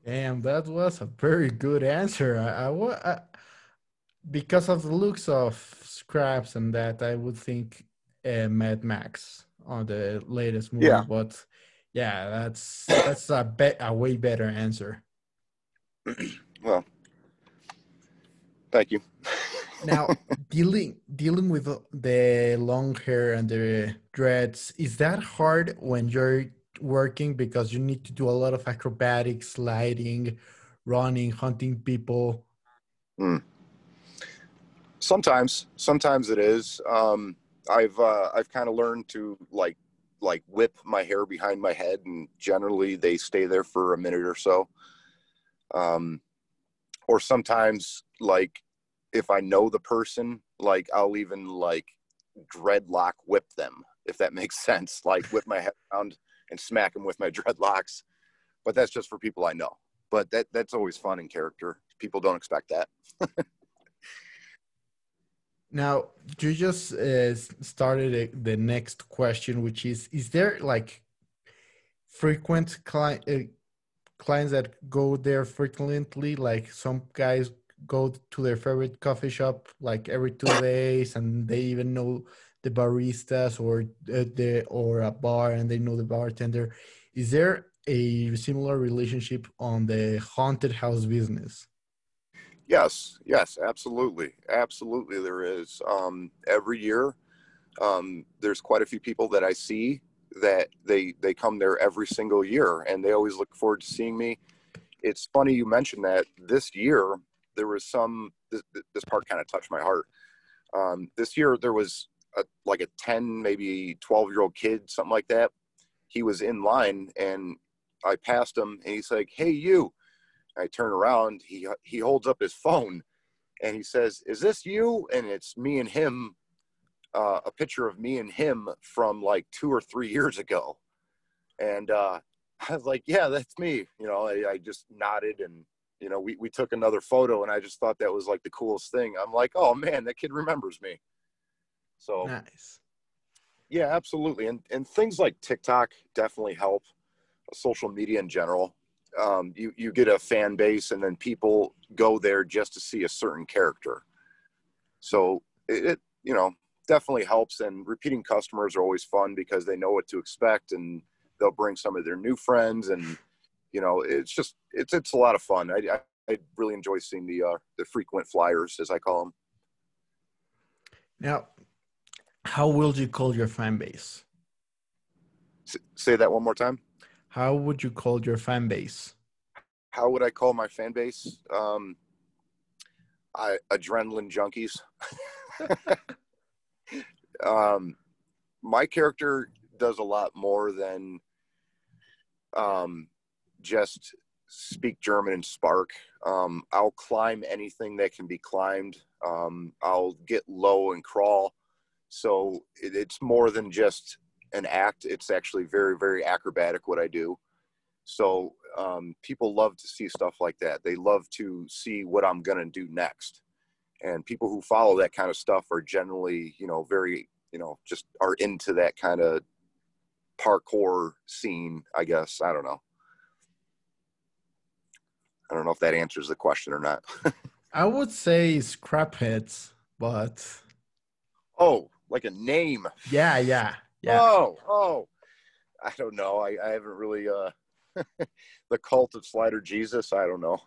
damn that was a very good answer i, I, I because of the looks of Skraps and that i would think uh, mad max on the latest movie yeah. but yeah that's that's a, be- a way better answer *clears throat* well Thank you. *laughs* now, dealing dealing with the long hair and the dreads, is that hard when you're working because you need to do a lot of acrobatics, sliding, running, hunting people? Mm. Sometimes, sometimes it is. Um, I've uh, I've kind of learned to like like whip my hair behind my head, and generally they stay there for a minute or so. Um, or sometimes like if I know the person, like I'll even like dreadlock whip them if that *laughs* makes sense. Like whip my head around and smack them with my *laughs* dreadlocks. But that's just for people I know. But that that's always fun in character. People don't expect that. *laughs* now you just uh, started the next question, which is: Is there like frequent client? Uh, clients that go there frequently like some guys go to their favorite coffee shop like every two days and they even know the baristas or uh, the or a bar and they know the bartender. Is there a similar relationship on the haunted house business? Yes yes absolutely absolutely there is. Um, every year um, there's quite a few people that i see that they they come there every single year and they always look forward to seeing me. It's funny you mentioned that. This year there was some this, this part kind of touched my heart. Um, this year there was a, like a 10 maybe 12 year old kid something like that he was in line and i passed him and he's like hey you i turn around he he holds up his phone and he says is this you and it's me and him uh, a picture of me and him from like two or three years ago. And uh, I was like, yeah, that's me. You know, I, I, just nodded and, you know, we, we took another photo and I just thought that was like the coolest thing. I'm like, oh man, that kid remembers me. So nice. Yeah, absolutely. And, and things like TikTok definitely help social media in general. Um, you, you get a fan base and then people go there just to see a certain character. So it, it you know, definitely helps. And repeating customers are always fun because they know what to expect and they'll bring some of their new friends. And, you know, it's just, it's, it's a lot of fun. I, I, I really enjoy seeing the, uh, the frequent flyers as I call them. Now, how will you call your fan base? S- say that one more time. How would you call your fan base? How would I call my fan base? Um, I, adrenaline junkies. *laughs* um, my character does a lot more than um, just speak German and spark. Um, I'll climb anything that can be climbed. Um, I'll get low and crawl. So it, it's more than just an act. It's actually very, very acrobatic what I do. So um, people love to see stuff like that. They love to see what I'm going to do next and people who follow that kind of stuff are generally you know very you know just are into that kind of parkour scene i guess i don't know i don't know if that answers the question or not *laughs* i would say scrap hits but oh like a name yeah yeah yeah oh oh I don't know. I, I haven't really uh, *laughs* the cult of Slider Jesus. I don't know.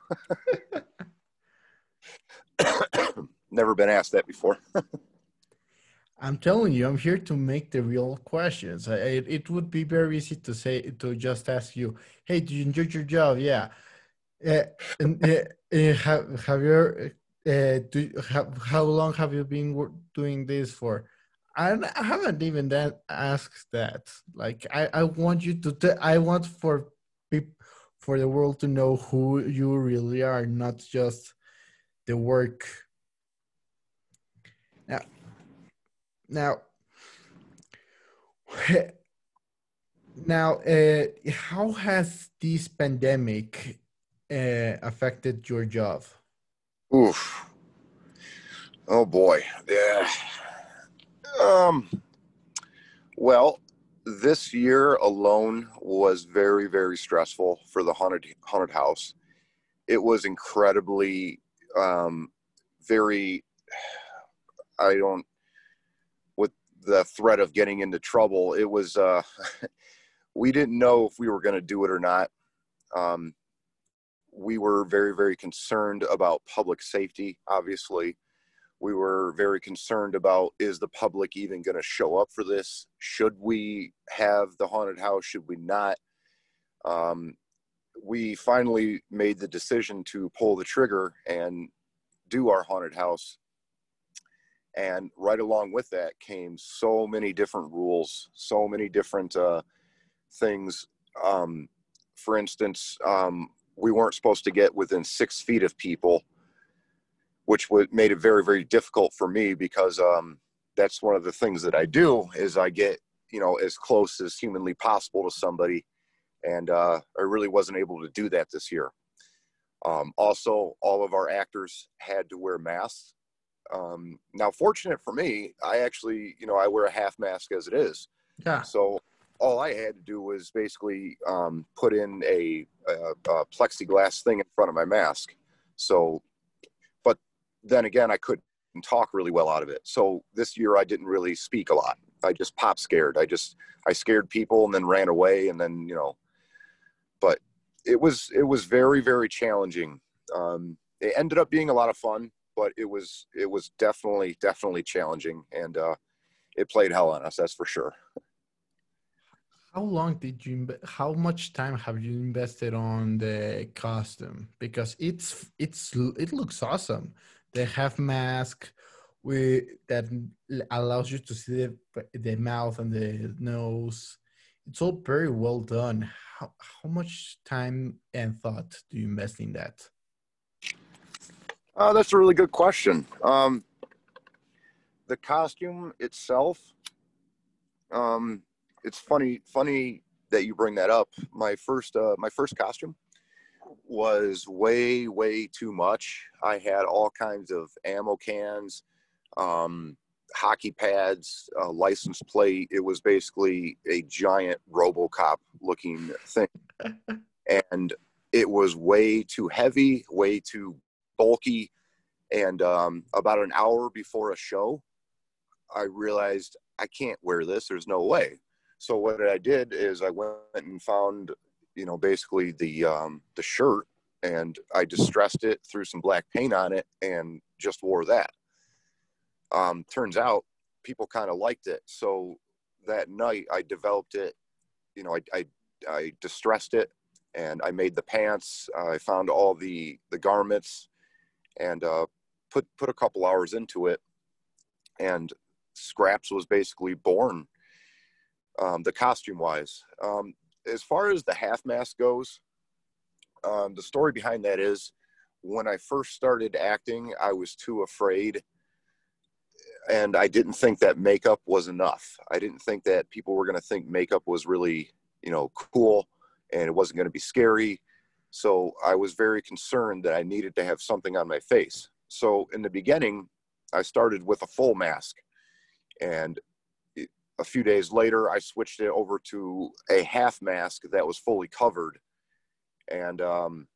*coughs* Never been asked that before. *laughs* I'm telling you, I'm here to make the real questions. I, it, it would be very easy to say to just ask you, "Hey, did you enjoy your job?" Yeah. Uh, and, uh, uh, have, have you uh, do have, how long have you been doing this for? I, haven't even that asked that. Like I, I want you to. T- I want for people for the world to know who you really are, not just the work. Now, now, *laughs* now, uh, how has this pandemic uh, affected your job? Oof. Oh boy. Yeah. Um. Well, this year alone was very, very stressful for the haunted haunted house. It was incredibly, um, very. I don't. With the threat of getting into trouble, it was. Uh, *laughs* we didn't know if we were going to do it or not. Um, we were very, very concerned about public safety, obviously. We were very concerned about is the public even going to show up for this? Should we have the haunted house? Should we not? Um, we finally made the decision to pull the trigger and do our haunted house. And right along with that came so many different rules, so many different uh, things. Um, for instance, um, we weren't supposed to get within six feet of people, which would made it very very difficult for me because um, that's one of the things that I do is I get you know as close as humanly possible to somebody, and uh, I really wasn't able to do that this year. Um, also, all of our actors had to wear masks. Um, now, fortunate for me, I actually, you know, I wear a half mask as it is. Yeah. So all I had to do was basically um, put in a, a, a, plexiglass thing in front of my mask. So, then again, I couldn't talk really well out of it. So this year I didn't really speak a lot. I just pop scared. I just I scared people and then ran away and then you know. But it was it was very very challenging. Um, it ended up being a lot of fun, but it was it was definitely definitely challenging and uh, it played hell on us. That's for sure. How long did you? How much time have you invested on the costume? Because it's it's it looks awesome. The have mask with that allows you to see the, the mouth and the nose. It's all very well done. How how much time and thought do you invest in that? Uh, that's a really good question. Um, the costume itself, um, it's funny funny that you bring that up. My first uh, my first costume was way way too much. I had all kinds of ammo cans, um, hockey pads, uh, license plate. It was basically a giant RoboCop looking thing, *laughs* and it was way too heavy, way too bulky. And um, about an hour before a show, I realized I can't wear this. There's no way. So what I did is I went and found, you know, basically the um, the shirt, and I distressed it, threw some black paint on it, and just wore that. Um, turns out people kind of liked it. So that night I developed it. You know, I, I, I distressed it, and I made the pants. I found all the the garments, and uh, put put a couple hours into it, and Skraps was basically born um, the costume wise. Um, as far as the half mask goes, um, the story behind that is when I first started acting, I was too afraid and I didn't think that makeup was enough. I didn't think that people were going to think makeup was really, you know, cool and it wasn't going to be scary. So I was very concerned that I needed to have something on my face. So in the beginning, I started with a full mask and a few days later, I switched it over to a half mask that was fully covered. And um,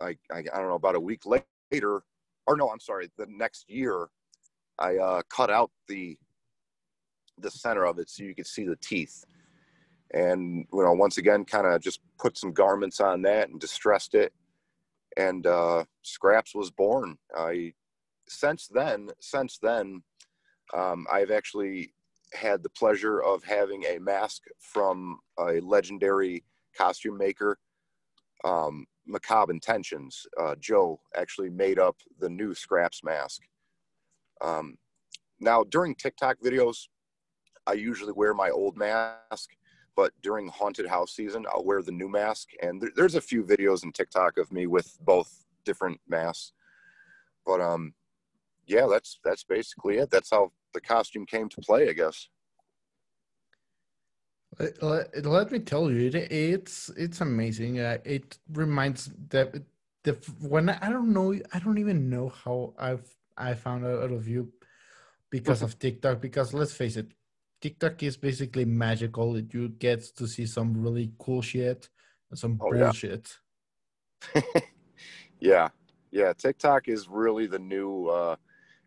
I, I, I don't know, about a week later, or no, I'm sorry, the next year, I uh, cut out the the center of it so you could see the teeth. and you know once again kind of just put some garments on that and distressed it and uh, Skraps was born i since then since then um, i've actually had the pleasure of having a mask from a legendary costume maker um, macabre intentions uh, joe actually made up the new Skraps mask um, now during tiktok videos i usually wear my old mask but during haunted house season, I'll wear the new mask. And there, there's a few videos in TikTok of me with both different masks. But um, yeah, that's that's basically it. That's how the costume came to play, I guess. Let, let me tell you, it, it's it's amazing. Uh, it reminds that the when I, I don't know, I don't even know how I've I found out of you because of TikTok. Because let's face it, TikTok is basically magical. You get to see some really cool shit and some oh, bullshit. Yeah. *laughs* yeah. Yeah. TikTok is really the new uh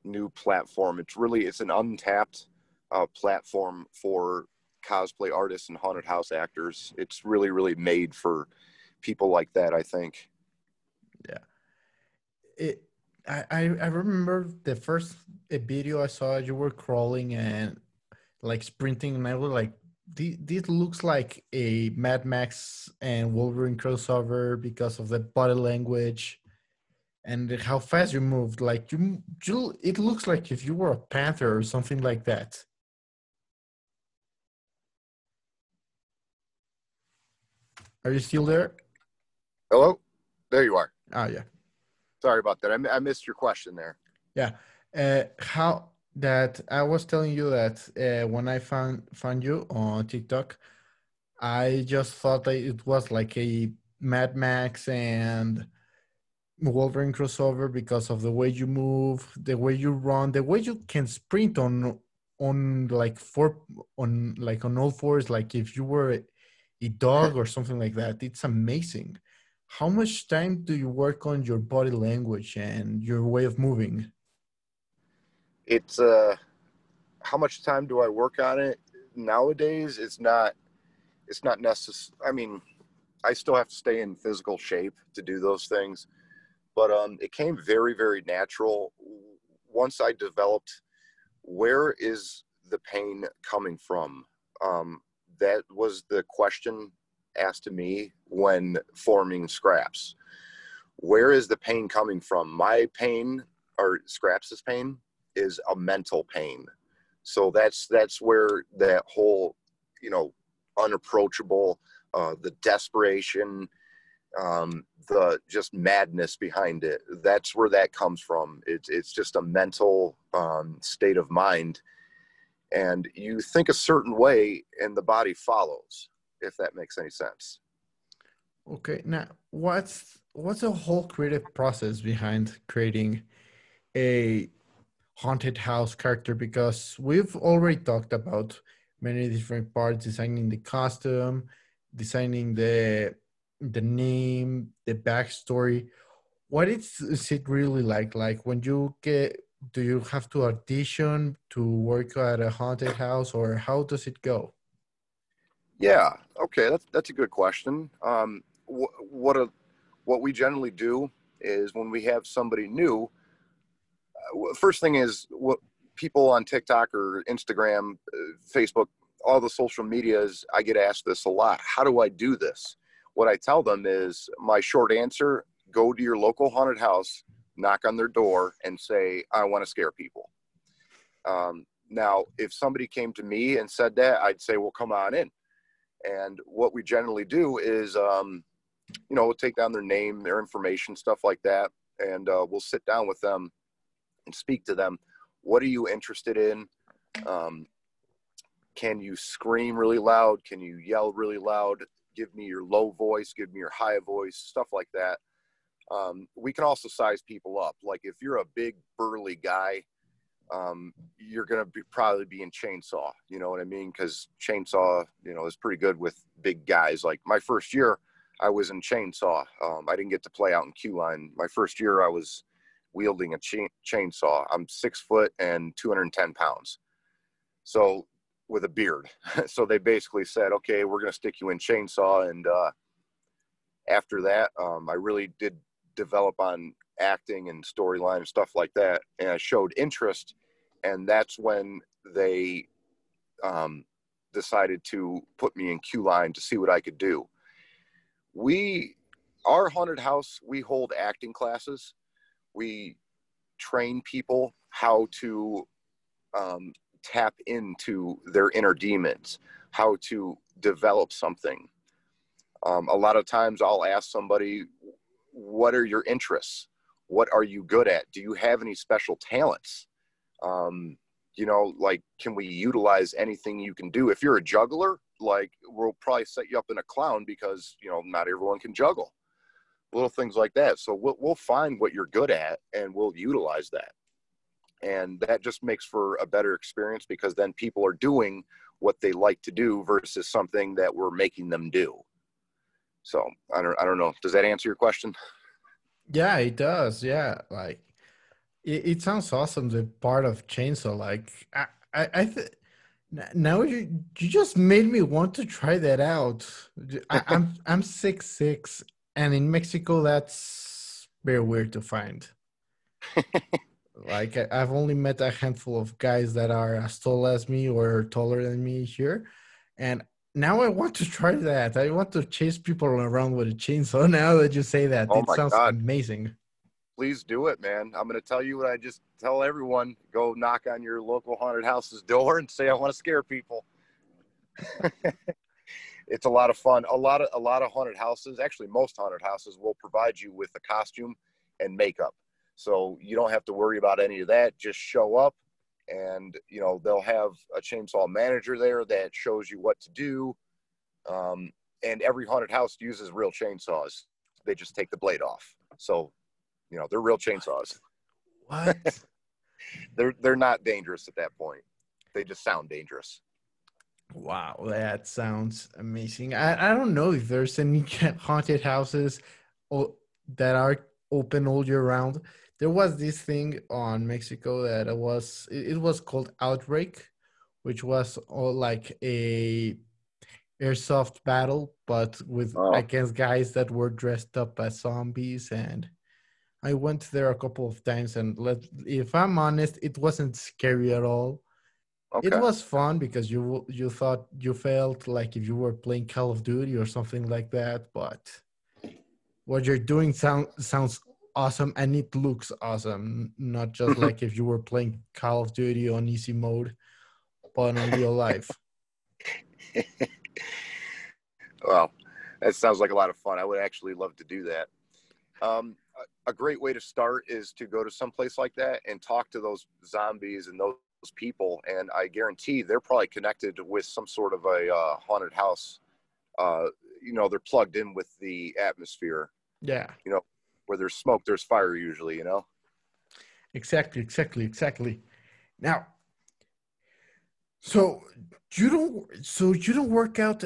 new platform. It's really it's an untapped uh platform for cosplay artists and haunted house actors. It's really, really made for people like that, I think. Yeah. It I, I remember the first video I saw you were crawling and like sprinting, and I was like, this looks like a Mad Max and Wolverine crossover because of the body language and how fast you moved. Like you, you, it looks like if you were a panther or something like that. Are you still there? Hello, there you are. Oh yeah. Sorry about that. I, I missed your question there. Yeah. Uh, how that I was telling you that uh, when I found found you on TikTok, I just thought that it was like a Mad Max and Wolverine crossover because of the way you move, the way you run, the way you can sprint on on like four on like on all fours, like if you were a dog or something like that. It's amazing. How much time do you work on your body language and your way of moving? it's uh how much time do I work on it nowadays? It's not it's not necessary. I mean, I still have to stay in physical shape to do those things, but um, it came very very natural once I developed where is the pain coming from. Um, that was the question asked to me when forming Skraps. Where is the pain coming from? My pain or Skraps' pain is a mental pain. So that's that's where that whole, you know, unapproachable, uh, the desperation, um, the just madness behind it. That's where that comes from. It's it's just a mental um, state of mind, and you think a certain way, and the body follows. If that makes any sense. Okay, now what's what's the whole creative process behind creating a haunted house character because we've already talked about many different parts designing the costume designing the the name the backstory what is, is it really like like when you get do you have to audition to work at a haunted house or how does it go yeah okay that's that's a good question um wh- what a what we generally do is when we have somebody new first thing is what people on TikTok or Instagram, uh, Facebook, all the social medias, I get asked this a lot. How do I do this? What I tell them is my short answer go to your local haunted house, knock on their door, and say, I want to scare people. Um, now, if somebody came to me and said that, I'd say, well, come on in. And what we generally do is, um, you know, we'll take down their name, their information, stuff like that, and uh, we'll sit down with them and speak to them. What are you interested in? Um, can you scream really loud? Can you yell really loud? Give me your low voice, give me your high voice, stuff like that. Um, we can also size people up. Like if you're a big burly guy, um, you're going to be probably be in chainsaw. You know what I mean? Because chainsaw, you know, is pretty good with big guys. Like my first year, I was in chainsaw. Um, I didn't get to play out in Q line. My first year, I was wielding a chain, chainsaw. I'm six foot and 210 pounds. So with a beard. *laughs* so they basically said, okay, we're going to stick you in chainsaw. And uh, after that, um, I really did develop on acting and storyline and stuff like that. And I showed interest. And that's when they um, decided to put me in Q line to see what I could do. We, our haunted house, we hold acting classes. We train people how to um, tap into their inner demons, how to develop something. Um, a lot of times I'll ask somebody, What are your interests? What are you good at? Do you have any special talents? Um, you know, like, can we utilize anything you can do? If you're a juggler, like, we'll probably set you up in a clown because, you know, not everyone can juggle. Little things like that. So we'll, we'll find what you're good at and we'll utilize that and that just makes for a better experience because then people are doing what they like to do versus something that we're making them do. So i don't i don't know. Does that answer your question? Yeah it does. Yeah like it, it sounds awesome the part of chainsaw. Like i i, I th- now you you just made me want to try that out. I, *laughs* i'm i'm six six and in mexico that's very weird to find *laughs* Like I've only met a handful of guys that are as tall as me or taller than me here, and now I want to try that. I want to chase people around with a chainsaw. *laughs* Now that you say that, oh it sounds God. amazing. Please do it, man. I'm going to tell you what I just tell everyone: go knock on your local haunted house's door and say, "I want to scare people." *laughs* it's a lot of fun. A lot of a lot of haunted houses, actually, most haunted houses will provide you with a costume and makeup so you don't have to worry about any of that. Just show up and, you know, they'll have a chainsaw manager there that shows you what to do. Um, and every haunted house uses real chainsaws. They just take the blade off. So, you know, they're real chainsaws. What? *laughs* they're they're not dangerous at that point. They just sound dangerous. Wow, that sounds amazing. I, I don't know if there's any *laughs* haunted houses that are open all year round there was this thing on Mexico that was it, was called Outbreak, which was all like a airsoft battle, but with oh. against guys that were dressed up as zombies. And I went there a couple of times, and let if I'm honest, it wasn't scary at all. Okay. It was fun because you you thought you felt like if you were playing Call of Duty or something like that, but what you're doing sound, sounds awesome and it looks awesome. Not just *laughs* like if you were playing call of duty on easy mode but in real life. *laughs* Well that sounds like a lot of fun. I would actually love to do that. Um, a great way to start is to go to some place like that and talk to those zombies and those people and i guarantee they're probably connected with some sort of a uh, haunted house uh, you know they're plugged in with the atmosphere yeah you know where there's smoke, there's fire usually, you know? Exactly, exactly, exactly. Now, so you don't, so you don't work out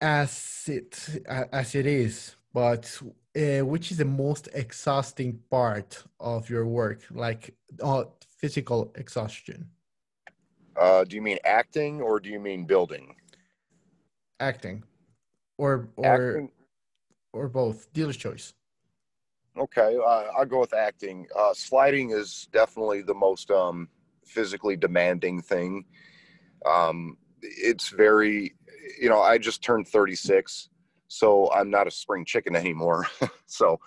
as it as it is, but uh, which is the most exhausting part of your work, like uh, physical exhaustion? Uh, do you mean acting or do you mean building? Acting, or or acting. or both. Dealer's choice. Okay, uh, I'll go with acting. Uh, sliding is definitely the most um, physically demanding thing. Um, it's very, you know, I just turned 36, so I'm not a spring chicken anymore. *laughs* so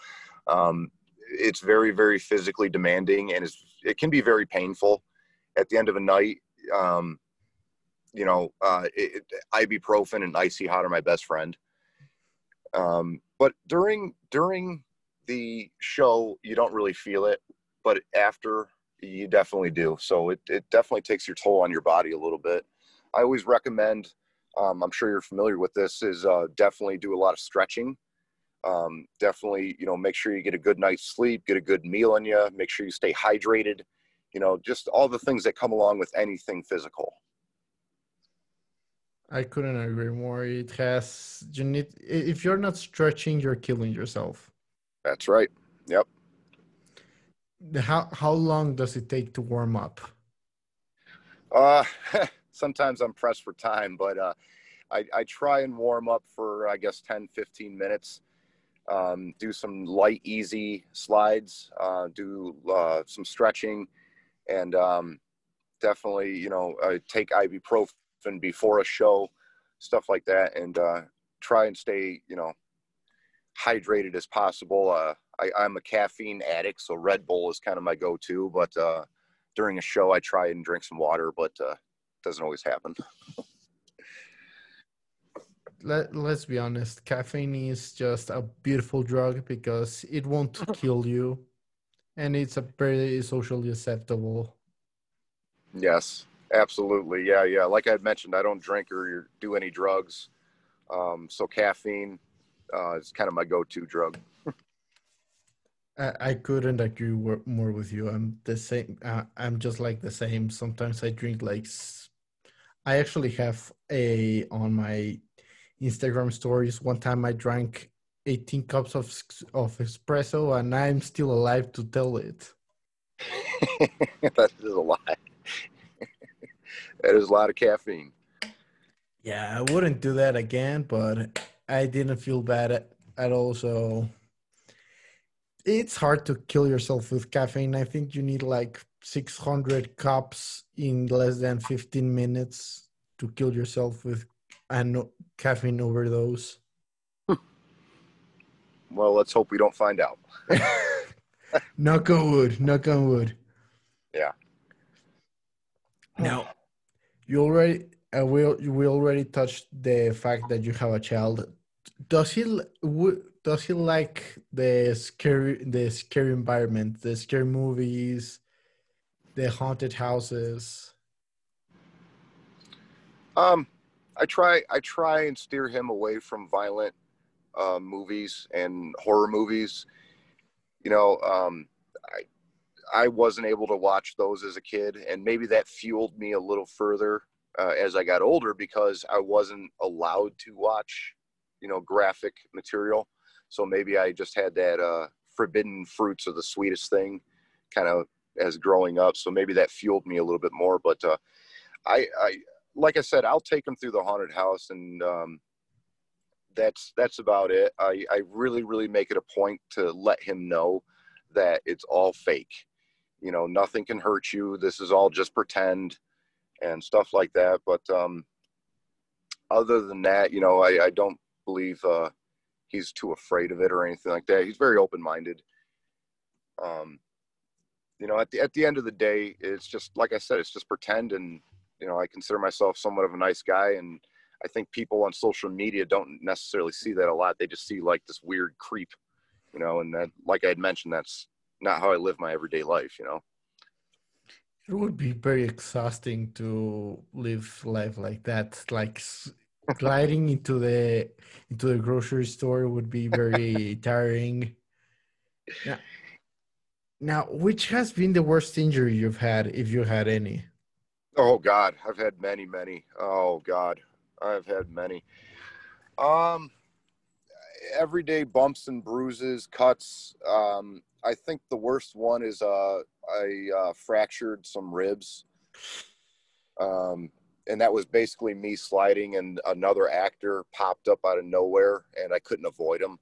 um, it's very, very physically demanding, and it's, it can be very painful. At the end of a night, um, you know, uh, it, ibuprofen and icy hot are my best friend. Um, but during during the show, you don't really feel it, but after you definitely do. So it, it definitely takes your toll on your body a little bit. I always recommend, um, I'm sure you're familiar with this, is uh, definitely do a lot of stretching. Um, definitely, you know, make sure you get a good night's sleep, get a good meal in you, make sure you stay hydrated, you know, just all the things that come along with anything physical. I couldn't agree more. It has, you need, if you're not stretching, you're killing yourself. That's right. Yep. How how long does it take to warm up? Uh, *laughs* sometimes I'm pressed for time, but uh, I, I try and warm up for I guess 10, 15 minutes. Um, do some light, easy slides. Uh, do uh, some stretching, and um, definitely, you know, uh, take ibuprofen before a show, stuff like that, and uh, try and stay, you know, hydrated as possible. Uh, I, am a caffeine addict, so Red Bull is kind of my go-to. But uh, during a show, I try and drink some water, but uh, doesn't always happen. Let, let's be honest, caffeine is just a beautiful drug because it won't *laughs* kill you and it's a very socially acceptable. Yes, absolutely. Yeah, yeah. Like I mentioned, I don't drink or do any drugs. Um, so caffeine uh, is kind of my go-to drug. I, I couldn't agree more with you. I'm the same. Uh, I'm just like the same. Sometimes I drink like. I actually have a on my Instagram stories. One time I drank 18 cups of of espresso, and I'm still alive to tell it. *laughs* that is a lot. That is a lot of caffeine. Yeah, I wouldn't do that again, but I didn't feel bad at, at all. So it's hard to kill yourself with caffeine. I think you need like 600 cups in less than 15 minutes to kill yourself with a caffeine overdose. *laughs* well, let's hope we don't find out. *laughs* knock on wood. Knock on wood. Yeah. Now, you already we we already touched the fact that you have a child does he does he like the scary the scary environment, the scary movies, the haunted houses? Um, I try I try and steer him away from violent uh, movies and horror movies. You know, um, I I wasn't able to watch those as a kid, and maybe that fueled me a little further uh, as I got older because I wasn't allowed to watch you know graphic material. So maybe i just had that uh forbidden fruits are the sweetest thing kind of as growing up. So maybe that fueled me a little bit more. But uh i i like i said i'll take him through the haunted house and um that's that's about it. I i really really make it a point to let him know that it's all fake you know nothing can hurt you this is all just pretend and stuff like that but um other than that you know i i don't believe uh, he's too afraid of it or anything like that. He's very open minded. Um, you know, at the at the end of the day, it's just like I said, it's just pretend. And you know, I consider myself somewhat of a nice guy, and I think people on social media don't necessarily see that a lot. They just see like this weird creep, you know. And that, like I had mentioned, that's not how I live my everyday life. You know. It would be very exhausting to live life like that, like *laughs* gliding into the into the grocery store would be very *laughs* tiring. Now, now, which has been the worst injury you've had, if you had any? Oh God, I've had many, many. Oh God, I've had many. Um, everyday bumps and bruises, cuts. Um, I think the worst one is uh, I uh, fractured some ribs. Um, and that was basically me sliding and another actor popped up out of nowhere and I couldn't avoid him.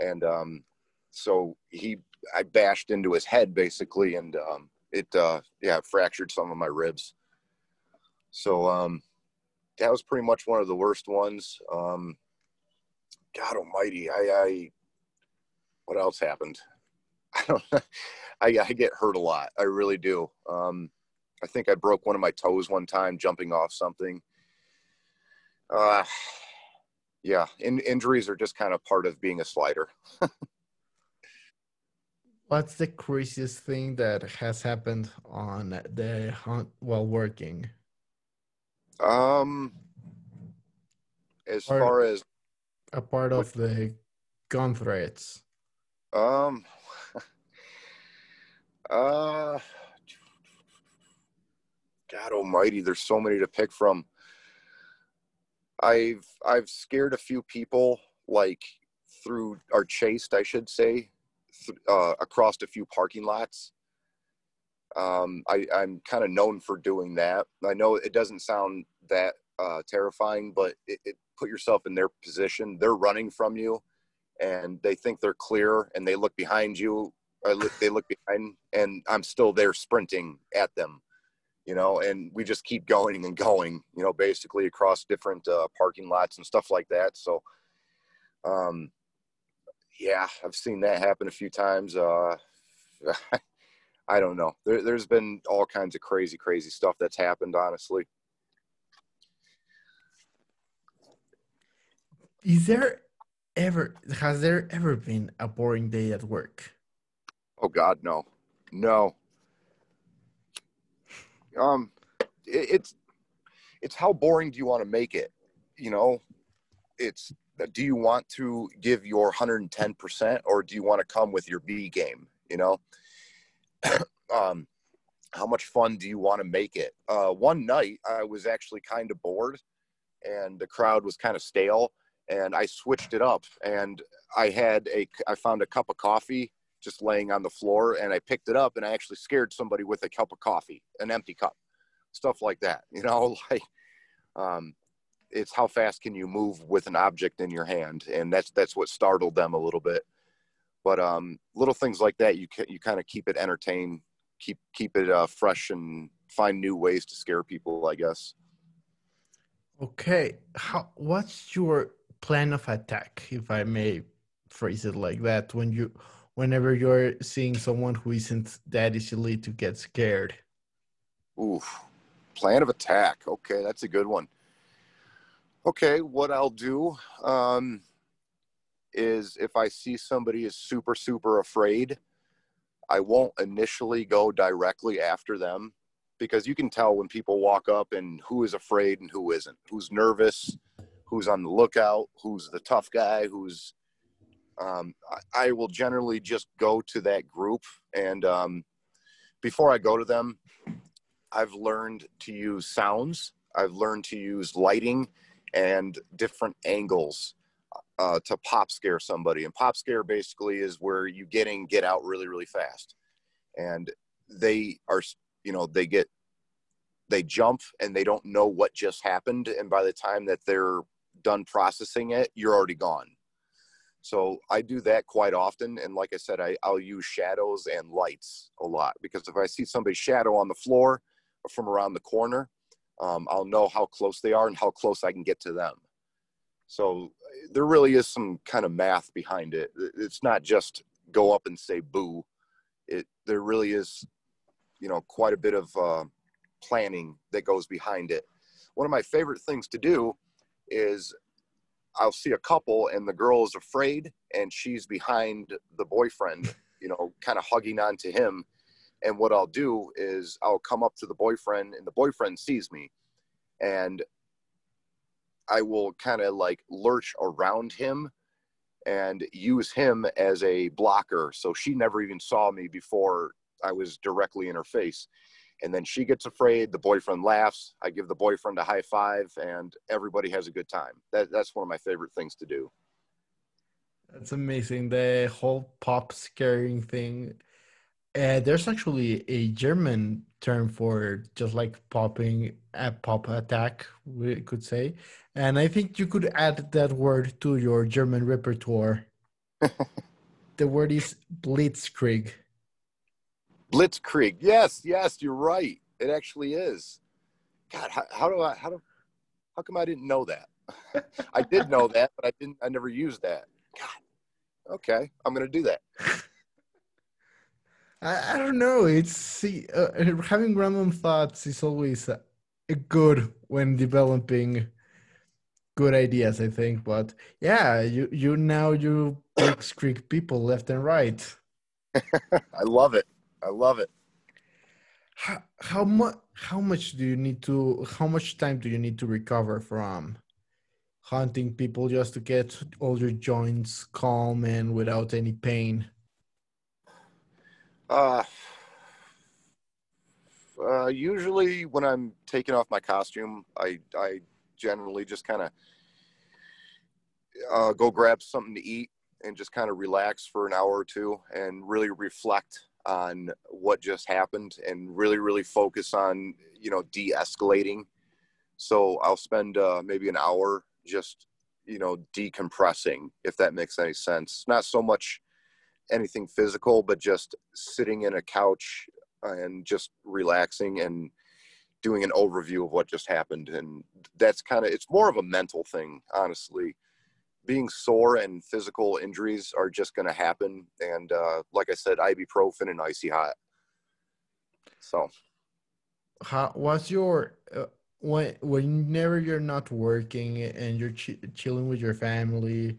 And um, so he, I bashed into his head basically and um, it, uh, yeah, fractured some of my ribs. So um, that was pretty much one of the worst ones. Um, God almighty, I, I, what else happened? I don't, *laughs* I, I get hurt a lot. I really do. Um, I think I broke one of my toes one time jumping off something. Uh, yeah, in, injuries are just kind of part of being a slider. *laughs* What's the craziest thing that has happened on the hunt while working? Um, as part, far as a part of the gun threats. Um, uh, God Almighty, there's so many to pick from. I've I've scared a few people like through or chased, I should say, th- uh, across a few parking lots. Um, I, I'm kind of known for doing that. I know it doesn't sound that uh, terrifying, but it, it put yourself in their position. They're running from you, and they think they're clear, and they look behind you. Look, they look behind, and I'm still there sprinting at them, you know. And we just keep going and going, you know, basically across different uh, parking lots and stuff like that. So, um, yeah, I've seen that happen a few times. Uh, *laughs* I don't know. There, there's been all kinds of crazy, crazy stuff that's happened. Honestly, is there ever has there ever been a boring day at work? Oh God, no, no. Um, it, it's it's how boring do you want to make it? You know, it's do you want to give your 110% or do you want to come with your B game? You know, *coughs* um, how much fun do you want to make it? Uh, one night I was actually kind of bored and the crowd was kind of stale and I switched it up and I had a, I found a cup of coffee just laying on the floor and I picked it up and I actually scared somebody with a cup of coffee, an empty cup, stuff like that, *laughs* you know, like, um, it's how fast can you move with an object in your hand and that's that's what startled them a little bit. But um, little things like that you can, you kind of keep it entertained keep keep it uh, fresh and find new ways to scare people i guess. Okay how what's your plan of attack if i may phrase it like that when you whenever you're seeing someone who isn't that easily to get scared. Oof. Plan of attack. Okay that's a good one. Okay, what I'll do um, is if I see somebody is super, super afraid, I won't initially go directly after them because you can tell when people walk up and who is afraid and who isn't, who's nervous, who's on the lookout, who's the tough guy, who's. Um, I, I, will generally just go to that group and um, before I go to them, I've learned to use sounds. I've learned to use lighting and different angles uh, to pop scare somebody. And pop scare basically is where you get in, get out really, really fast. And they are, you know, they get, they jump and they don't know what just happened. And by the time that they're done processing it, you're already gone. So I do that quite often. And like I said, I, I'll use shadows and lights a lot because if I see somebody's shadow on the floor or from around the corner, um, I'll know how close they are and how close I can get to them. So there really is some kind of math behind it. It's not just go up and say boo. It there really is, you know, quite a bit of uh, planning that goes behind it. One of my favorite things to do is I'll see a couple and the girl is afraid and she's behind the boyfriend, *laughs* you know, kind of hugging on to him and what I'll do is I'll come up to the boyfriend, and the boyfriend sees me, and I will kind of like lurch around him and use him as a blocker. So she never even saw me before I was directly in her face. And then she gets afraid. The boyfriend laughs. I give the boyfriend a high five, and everybody has a good time. That, that's one of my favorite things to do. That's amazing. The whole pop scaring thing uh, there's actually a German term for just like popping a pop attack, we could say. And I think you could add that word to your German repertoire. *laughs* the word is blitzkrieg. Blitzkrieg. Yes, yes, you're right. It actually is. God, how, how do I how do how come I didn't know that? *laughs* I did know that, but I didn't I never used that. God. Okay, I'm going to do that. *laughs* I, I don't know. It's see, uh, having random thoughts is always uh, good when developing good ideas. I think, but yeah, you you now you blitzkrieg people left and right. *laughs* I love it. I love it. How how much how much do you need to how much time do you need to recover from hunting people just to get all your joints calm and without any pain? Uh, uh, usually when I'm taking off my costume, I, I generally just kind of uh, go grab something to eat and just kind of relax for an hour or two and really reflect on what just happened and really really focus on you know de-escalating. So i'll spend uh, maybe an hour just you know decompressing if that makes any sense. Not so much anything physical but just sitting in a couch and just relaxing and doing an overview of what just happened. And that's kind of it's more of a mental thing honestly being sore and physical injuries are just going to happen and uh, like i said ibuprofen and icy hot so how what's your uh, when whenever you're not working and you're ch- chilling with your family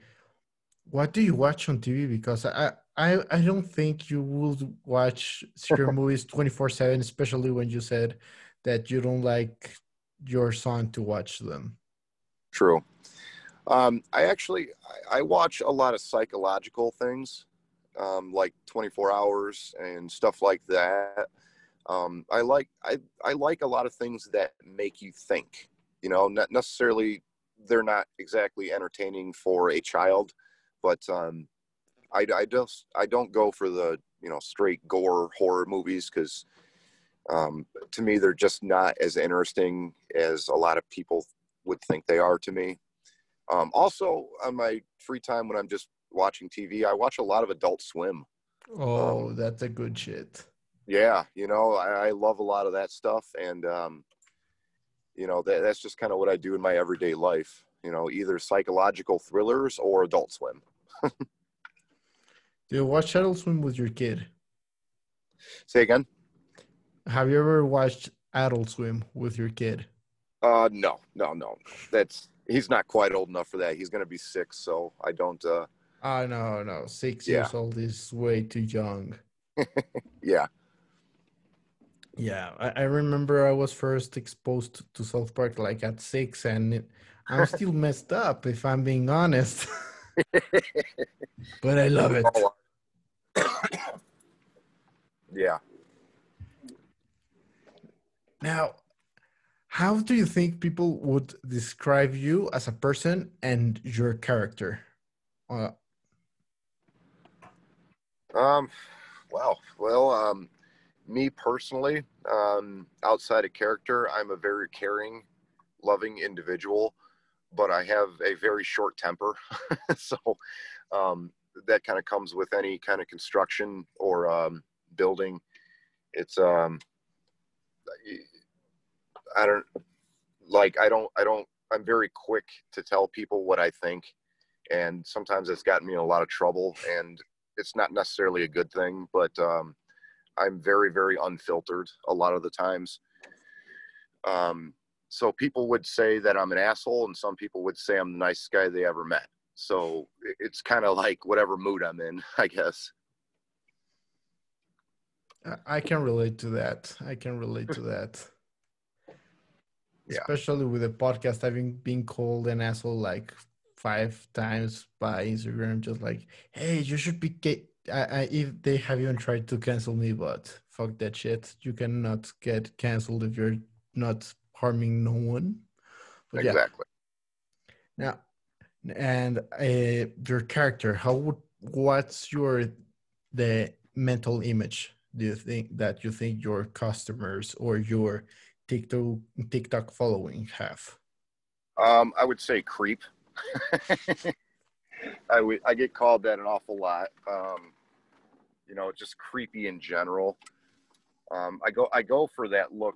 what do you watch on tv because i i, I don't think you would watch scary *laughs* movies 24 7 especially when you said that you don't like your son to watch them. True. Um, I actually I, I, watch a lot of psychological things, um, like 24 Hours and stuff like that. Um, I like I I like a lot of things that make you think. You know, not necessarily they're not exactly entertaining for a child, but um, I I just I don't go for the you know straight gore horror movies because um, to me they're just not as interesting as a lot of people would think they are to me um, also on my free time when i'm just watching tv i watch a lot of adult swim. Oh um, that's a good shit. Yeah you know I, I, love a lot of that stuff and um, you know that, that's just kind of what i do in my everyday life you know either psychological thrillers or adult swim. *laughs* Do you watch adult swim with your kid? Say again? Have you ever watched Adult Swim with your kid? Uh, no, no, no. That's he's not quite old enough for that. He's gonna be six, so I don't. uh uh, no, no. Six yeah. years old is way too young. *laughs* yeah. Yeah, I, I, remember I was first exposed to South Park like at six, and it, I'm *laughs* still messed up if I'm being honest. *laughs* but I love it. *coughs* yeah. Now, how do you think people would describe you as a person and your character? Uh, um, well, well, um, me personally, um, outside of character, I'm a very caring, loving individual, but I have a very short temper. *laughs* so um, that kind of comes with any kind of construction or um, building. It's um, I don't like I don't I don't I'm very quick to tell people what I think. And sometimes it's gotten me in a lot of trouble and it's not necessarily a good thing but um, I'm very very unfiltered a lot of the times. Um, so people would say that I'm an asshole and some people would say I'm the nicest guy they ever met. So it's kind of like whatever mood I'm in *laughs* I guess. I can relate to that. I can relate to that especially with the podcast having been called an asshole like five times by Instagram, just like, hey, you should be. Get, I, I, if they have even tried to cancel me, but fuck that shit. You cannot get canceled if you're not harming no one. But exactly. Yeah. Now, and uh, your character, how would what's your the mental image? Do you think that you think your customers or your TikTok TikTok following have? Um, I would say creep. *laughs* I would I get called that an awful lot. Um, you know, just creepy in general. Um, I go I go for that look,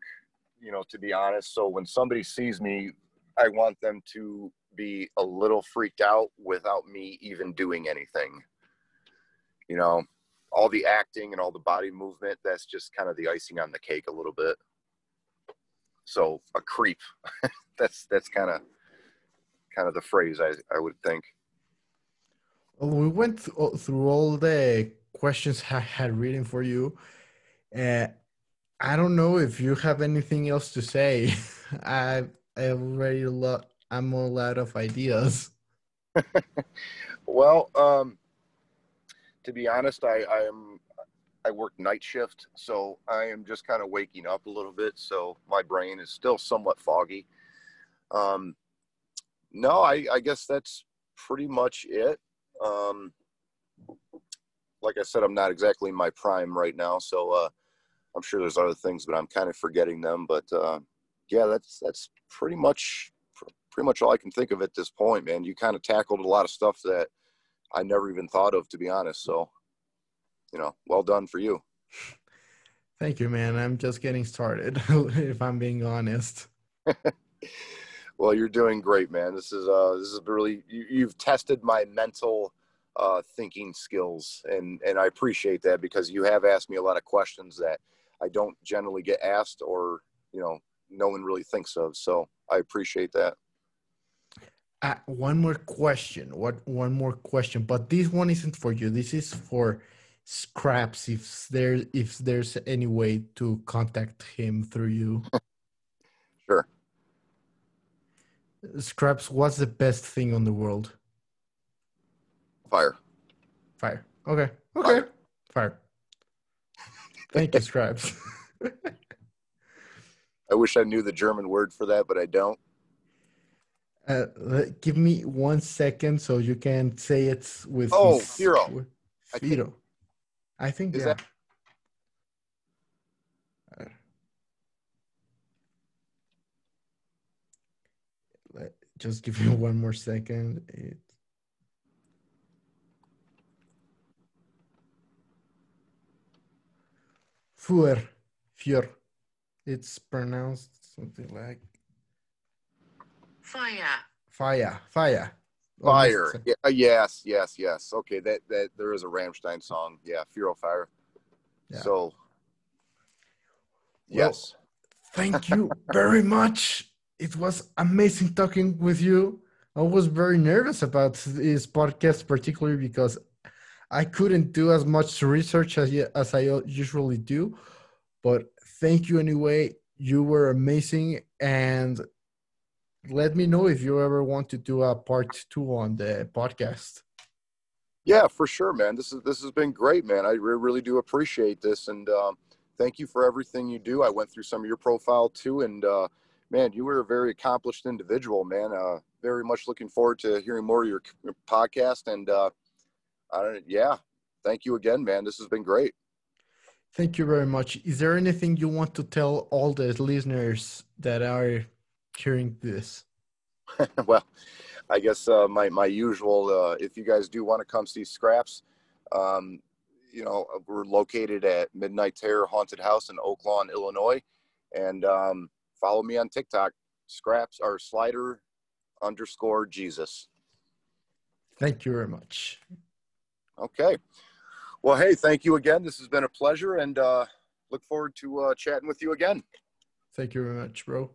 you know, to be honest. So when somebody sees me, I want them to be a little freaked out without me even doing anything. You know, all the acting and all the body movement, that's just kind of the icing on the cake a little bit. So a creep. *laughs* that's that's kind of kind of the phrase I I would think. Well, we went th- through all the questions I had written for you. Uh, I don't know if you have anything else to say. *laughs* I I already lot. I'm all out of ideas. *laughs* well, um, to be honest, I I am I work night shift, so I am just kind of waking up a little bit. So my brain is still somewhat foggy. Um, no, I, I guess that's pretty much it. Um, like I said, I'm not exactly in my prime right now, so uh, I'm sure there's other things, but I'm kind of forgetting them. But uh, yeah, that's that's pretty much pretty much all I can think of at this point, man. You kind of tackled a lot of stuff that I never even thought of, to be honest. So, you know, well done for you. Thank you, man. I'm just getting started, *laughs* if I'm being honest. *laughs* well, you're doing great, man. This is uh, this is really you, you've tested my mental uh, thinking skills, and and I appreciate that because you have asked me a lot of questions that I don't generally get asked, or you know, no one really thinks of. So I appreciate that. Uh, one more question. What one more question? But this one isn't for you. This is for Skraps. If there if there's any way to contact him through you. *laughs* sure. Skraps, what's the best thing on the world? Fire. Fire. Okay. Okay. Fire. Fire. Thank you, Skraps. *laughs* I wish I knew the German word for that, but I don't. Uh, give me one second so you can say it with. Oh, Firo. Firo. I, I think yeah. That... Uh, just give me *laughs* one more second. It... Fuer. Fjör. It's pronounced something like Fire. Fire. Fire. Fire. Yeah, uh, yes, yes, yes. Okay, that that there is a Rammstein song. Yeah, Fear of Fire. Yeah. So yes. thank you *laughs* very much. It was amazing talking with you. I was very nervous about this podcast, particularly because I couldn't do as much research as, as I usually do. But thank you anyway. You were amazing. And let me know if you ever want to do a part two on the podcast. Yeah, for sure, man. This is this has been great, man. I really do appreciate this, and um, thank you for everything you do. I went through some of your profile too, and uh, man, you were a very accomplished individual, man. Uh, very much looking forward to hearing more of your, your podcast, and uh, yeah, thank you again, man. This has been great. Thank you very much. Is there anything you want to tell all the listeners that are hearing this? *laughs* well, I guess uh, my my usual. Uh, if you guys do want to come see Skraps, um, you know we're located at Midnight Terror Haunted House in Oak Lawn, Illinois, and um, follow me on TikTok. Skraps or Slider underscore Jesus. Thank you very much. Okay. Well, hey, thank you again. This has been a pleasure, and uh, look forward to uh, chatting with you again. Thank you very much, bro.